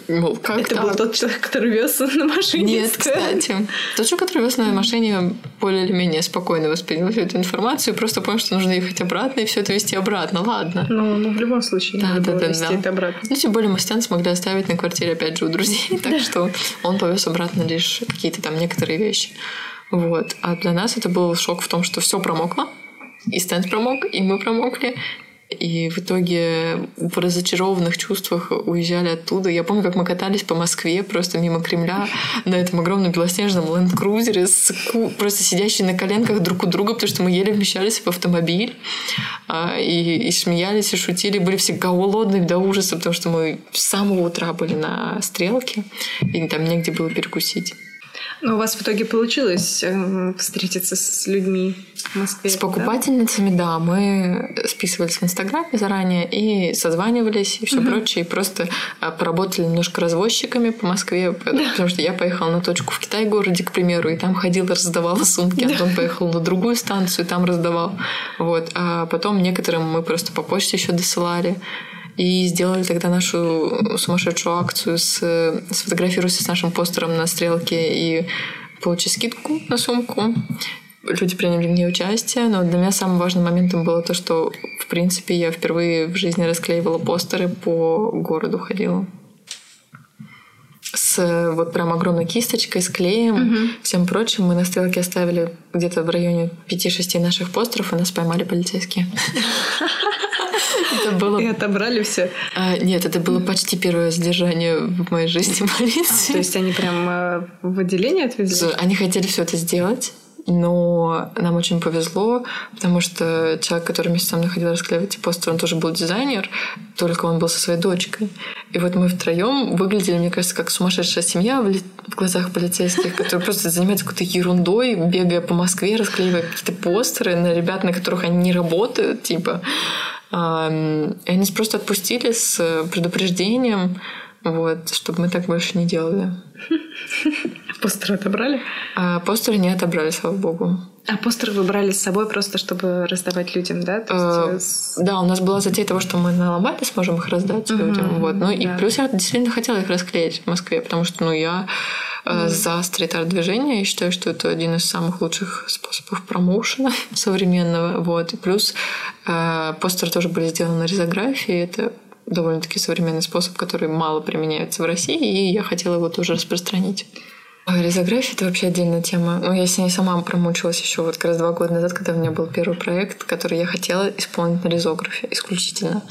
мол, как Это так? был тот человек, который вез на машине? Нет, кстати. Тот человек, который вез на машине, более или менее спокойно воспринял всю эту информацию, просто понял, что нужно ехать обратно и все это вести обратно. Ладно. Ну, ну в любом случае, да, да, да, вести да. это обратно. Ну, тем более мы стенд смогли оставить на квартире, опять же, у друзей, так что он повез обратно лишь какие-то там некоторые вещи. Вот. А для нас это был шок в том, что все промокло, и стенд промок, и мы промокли, и в итоге в разочарованных чувствах уезжали оттуда. Я помню, как мы катались по Москве просто мимо Кремля на этом огромном белоснежном ленд-крузере, просто сидящие на коленках друг у друга, потому что мы еле вмещались в автомобиль. А, и, и смеялись, и шутили. Были все голодные до ужаса, потому что мы с самого утра были на стрелке, и там негде было перекусить. Но у вас в итоге получилось э, встретиться с людьми в Москве? С покупательницами, да. да. Мы списывались в Инстаграме заранее и созванивались и все угу. прочее. И просто э, поработали немножко развозчиками по Москве, потому что я поехала на точку в Китай-городе, к примеру, и там ходила, раздавала сумки. Антон поехал на другую станцию, и там раздавал. Вот. А потом некоторым мы просто по почте еще досылали. И сделали тогда нашу сумасшедшую акцию с «Сфотографируйся с нашим постером на стрелке и получи скидку на сумку». Люди приняли в ней участие, но для меня самым важным моментом было то, что, в принципе, я впервые в жизни расклеивала постеры по городу ходила с вот прям огромной кисточкой, с клеем, угу. всем прочим. Мы на стрелке оставили где-то в районе 5-6 наших постеров, и нас поймали полицейские. Это было... И отобрали все? А, нет, это было почти первое задержание в моей жизни в полиции. А, то есть они прям э, в отделение отвезли? Они хотели все это сделать. Но нам очень повезло, потому что человек, который вместе со мной ходил расклеивать постеры, он тоже был дизайнер, только он был со своей дочкой. И вот мы втроем выглядели, мне кажется, как сумасшедшая семья в, ли... в глазах полицейских, которые просто занимаются какой-то ерундой, бегая по Москве, расклеивая какие-то постеры на ребят, на которых они не работают, типа. И они просто отпустили с предупреждением, вот, чтобы мы так больше не делали. Постеры отобрали? А постеры не отобрали, слава богу. А постеры вы брали с собой просто, чтобы раздавать людям, да? То есть... а, да, у нас была затея того, что мы на Ламбате сможем их раздать uh-huh. людям. Вот. Ну да. и плюс я действительно хотела их расклеить в Москве, потому что ну, я mm. за стрит-арт движение. Я считаю, что это один из самых лучших способов промоушена современного. Вот. И плюс э, постеры тоже были сделаны на ризографии. Это довольно-таки современный способ, который мало применяется в России, и я хотела его тоже распространить. А ризография — это вообще отдельная тема. Ну, я с ней сама промучилась еще вот как раз два года назад, когда у меня был первый проект, который я хотела исполнить на ризографе исключительно.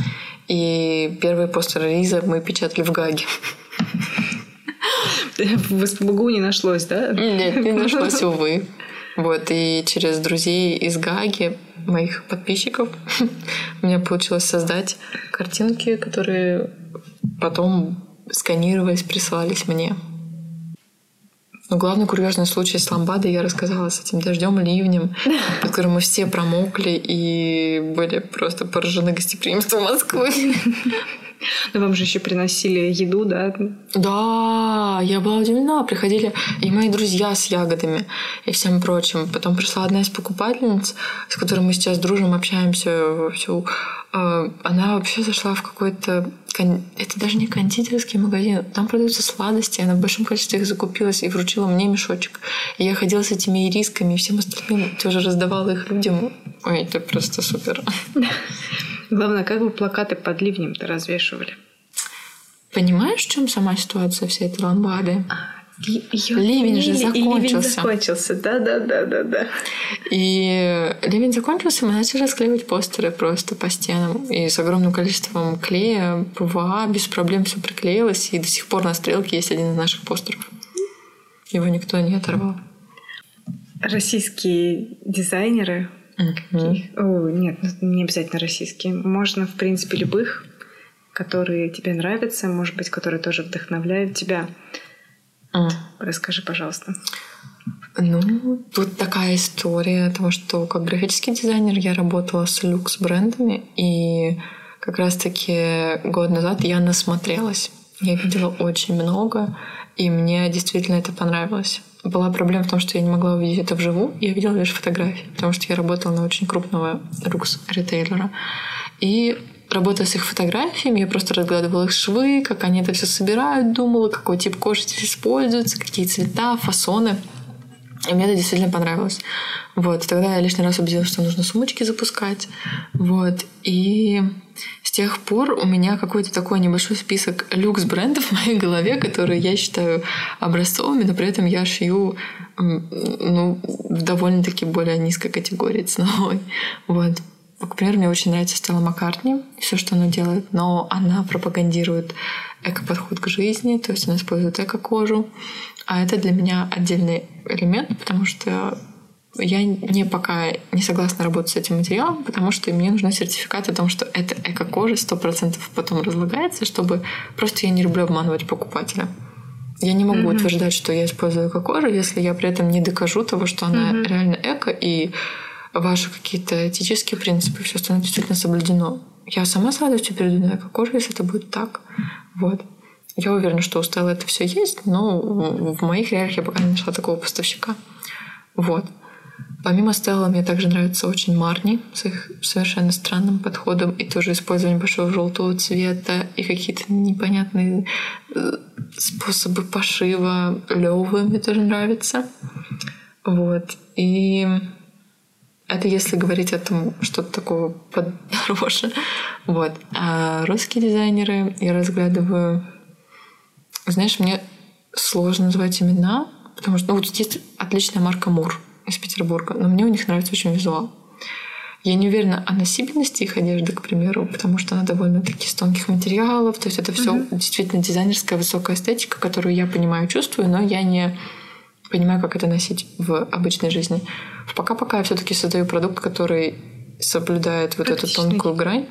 И первые постеры Риза мы печатали в Гаге. В СПБГУ не нашлось, да? Нет, не нашлось, увы. Вот, и через друзей из Гаги, моих подписчиков, у меня получилось создать картинки, которые потом сканировались, присылались мне. Но главный курьезный случай с ламбадой я рассказала с этим дождем и ливнем, под которым мы все промокли и были просто поражены гостеприимством Москвы. Но вам же еще приносили еду, да? Да, я была удивлена. Приходили и мои друзья с ягодами и всем прочим. Потом пришла одна из покупательниц, с которой мы сейчас дружим, общаемся всю. А, она вообще зашла в какой-то... Это даже не кондитерский магазин. Там продаются сладости. Она в большом количестве их закупилась и вручила мне мешочек. И я ходила с этими ирисками и всем остальным тоже раздавала их людям. Ой, это просто супер. Главное, как вы плакаты под ливнем-то развешивали? Понимаешь, в чем сама ситуация всей этой ламбады? А, ливень же закончился. ливень закончился, да, да, да, да, да. И ливень закончился, мы начали расклеивать постеры просто по стенам. И с огромным количеством клея, ПВА, без проблем все приклеилось. И до сих пор на стрелке есть один из наших постеров. Его никто не оторвал. Российские дизайнеры Mm-hmm. О, нет, ну, не обязательно российские. Можно, в принципе, любых, которые тебе нравятся, может быть, которые тоже вдохновляют тебя. Mm. Расскажи, пожалуйста. Ну, тут такая история того, что как графический дизайнер я работала с люкс-брендами, и как раз-таки год назад я насмотрелась. Я видела очень много, и мне действительно это понравилось. Была проблема в том, что я не могла увидеть это вживую. Я видела лишь фотографии, потому что я работала на очень крупного рукс-ритейлера. И работая с их фотографиями, я просто разглядывала их швы, как они это все собирают, думала, какой тип кожи здесь используется, какие цвета, фасоны. И мне это действительно понравилось. Вот. Тогда я лишний раз убедилась, что нужно сумочки запускать. Вот. И тех пор у меня какой-то такой небольшой список люкс-брендов в моей голове, которые я считаю образцовыми, но при этом я шью ну, в довольно-таки более низкой категории ценовой. Вот. К примеру, мне очень нравится Стелла Маккартни, все, что она делает, но она пропагандирует эко-подход к жизни, то есть она использует эко-кожу. А это для меня отдельный элемент, потому что я не пока не согласна работать с этим материалом, потому что мне нужны сертификаты о том, что это эко-кожа сто процентов потом разлагается, чтобы просто я не люблю обманывать покупателя. Я не могу mm-hmm. утверждать, что я использую эко-кожу, если я при этом не докажу того, что она mm-hmm. реально эко, и ваши какие-то этические принципы, все остальное действительно соблюдено. Я сама с радостью перейду на эко-кожу, если это будет так. Вот. Я уверена, что у Стеллы это все есть, но в моих реалиях я пока не нашла такого поставщика. Вот. Помимо Стелла мне также нравится очень Марни с их совершенно странным подходом и тоже использование большого желтого цвета и какие-то непонятные э, способы пошива. Лёвы мне тоже нравится. Вот. И это если говорить о том, что-то такого подороже. Вот. А русские дизайнеры я разглядываю... Знаешь, мне сложно называть имена, потому что ну, вот есть отличная марка Мур из Петербурга, но мне у них нравится очень визуал. Я не уверена о носибельности их одежды, к примеру, потому что она довольно-таки из тонких материалов. То есть это все mm-hmm. действительно дизайнерская высокая эстетика, которую я понимаю, чувствую, но я не понимаю, как это носить в обычной жизни. В пока-пока я все-таки создаю продукт, который соблюдает вот эту тонкую грань,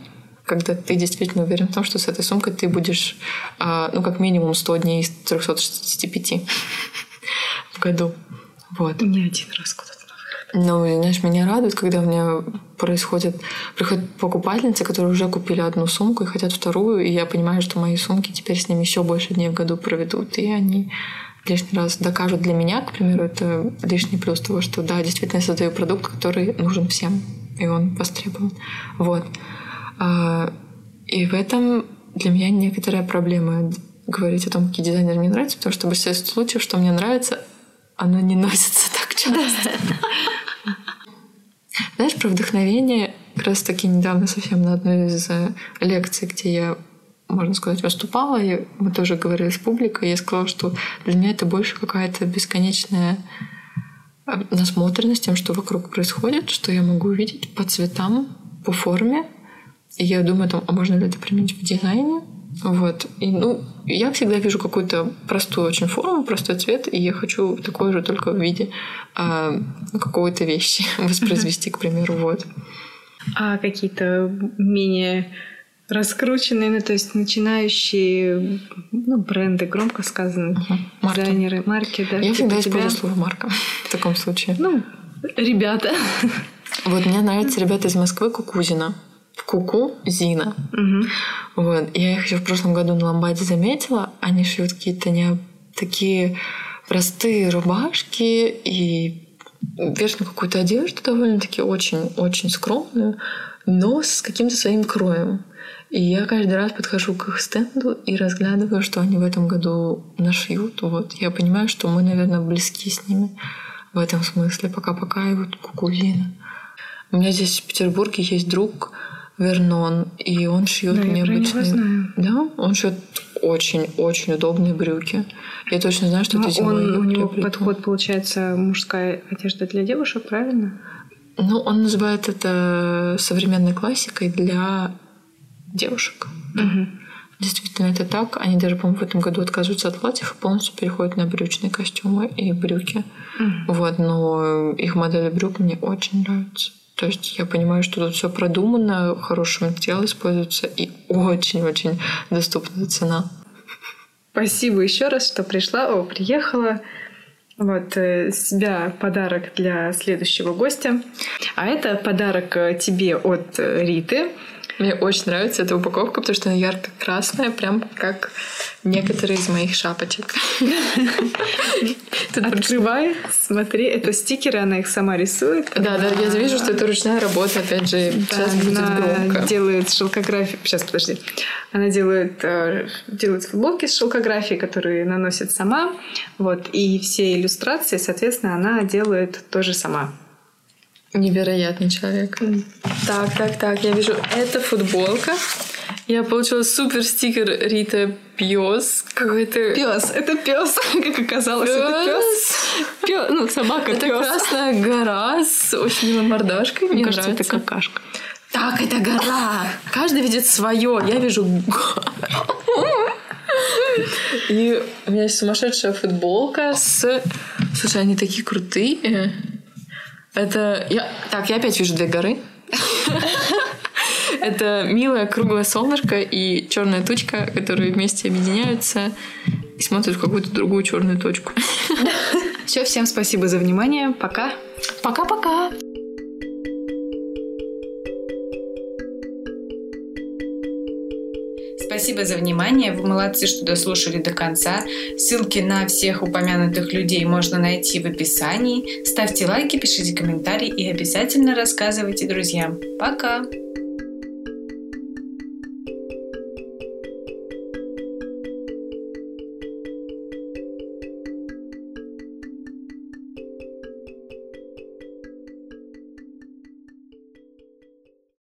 когда ты действительно уверен в том, что с этой сумкой ты будешь, а, ну, как минимум 100 дней из 365 в году. Вот. Не один раз куда-то ну, знаешь, меня радует, когда у меня происходит, приходят покупательницы, которые уже купили одну сумку и хотят вторую, и я понимаю, что мои сумки теперь с ними еще больше дней в году проведут, и они лишний раз докажут для меня, к примеру, это лишний плюс того, что да, действительно я создаю продукт, который нужен всем, и он востребован. Вот. А, и в этом для меня некоторая проблема говорить о том, какие дизайнеры мне нравятся, потому что в большинстве случаев, что мне нравится, оно не носится так часто. Знаешь, про вдохновение как раз таки недавно совсем на одной из э, лекций, где я можно сказать, выступала, и мы тоже говорили с публикой, и я сказала, что для меня это больше какая-то бесконечная э, насмотренность тем, что вокруг происходит, что я могу увидеть по цветам, по форме. И я думаю о том, а можно ли это применить в дизайне, Вот. И, ну, я всегда вижу какую-то простую очень форму, простой цвет, и я хочу такой же только в виде э, какой-то вещи воспроизвести, к примеру. Вот. А какие-то менее раскрученные, ну, то есть начинающие ну, бренды, громко сказано, uh-huh. марки. дизайнеры, марки, да. Я всегда использую слово марка в таком случае. Ну, ребята. Вот мне нравятся ребята из Москвы Кукузина. Куку Зина. Угу. Вот. Я их еще в прошлом году на Ламбаде заметила. Они шьют какие-то не такие простые рубашки и верхнюю какую-то одежду довольно-таки очень-очень скромную, но с каким-то своим кроем. И я каждый раз подхожу к их стенду и разглядываю, что они в этом году нашьют. Вот. Я понимаю, что мы, наверное, близки с ними в этом смысле. Пока-пока и вот кукурина. У меня здесь в Петербурге есть друг Вернон, и он шьет да, необычные. Да, он шьет очень-очень удобные брюки. Я точно знаю, что Но это зимой. Он, у него подход получается мужская одежда для девушек, правильно? Ну, он называет это современной классикой для девушек. Угу. Действительно, это так. Они даже, по-моему, в этом году отказываются от платьев и полностью переходят на брючные костюмы и брюки. Угу. Вот, но их модели брюк мне очень нравятся. То есть я понимаю, что тут все продумано, хороший материал используется и очень-очень доступная цена. Спасибо еще раз, что пришла, о, приехала. Вот э, себя подарок для следующего гостя. А это подарок э, тебе от э, Риты. Мне очень нравится эта упаковка, потому что она ярко-красная, прям как некоторые из моих шапочек. Открывай, смотри, это стикеры, она их сама рисует. Да, да, я вижу, что это ручная работа, опять же, сейчас будет громко. делает шелкографию, сейчас, подожди. Она делает, э, делает футболки с шелкографией, которые наносит сама, вот, и все иллюстрации, соответственно, она делает тоже сама. Невероятный человек. Так, так, так, я вижу, это футболка. Я получила супер стикер Рита Пес. Какой-то... Пес, это пес, как оказалось, пёс. это пес. пес. Ну, собака Это пёс. красная гора с очень милой мордашкой. Мне, Мне кажется, нравится. это какашка. Так, это гора. Каждый видит свое. Я вижу И у меня есть сумасшедшая футболка с... Слушай, они такие крутые. Это... Я... Так, я опять вижу две горы. Это милое круглое солнышко и черная тучка, которые вместе объединяются и смотрят в какую-то другую черную точку. Все, всем спасибо за внимание. Пока. Пока-пока. Спасибо за внимание. Вы молодцы, что дослушали до конца. Ссылки на всех упомянутых людей можно найти в описании. Ставьте лайки, пишите комментарии и обязательно рассказывайте друзьям. Пока!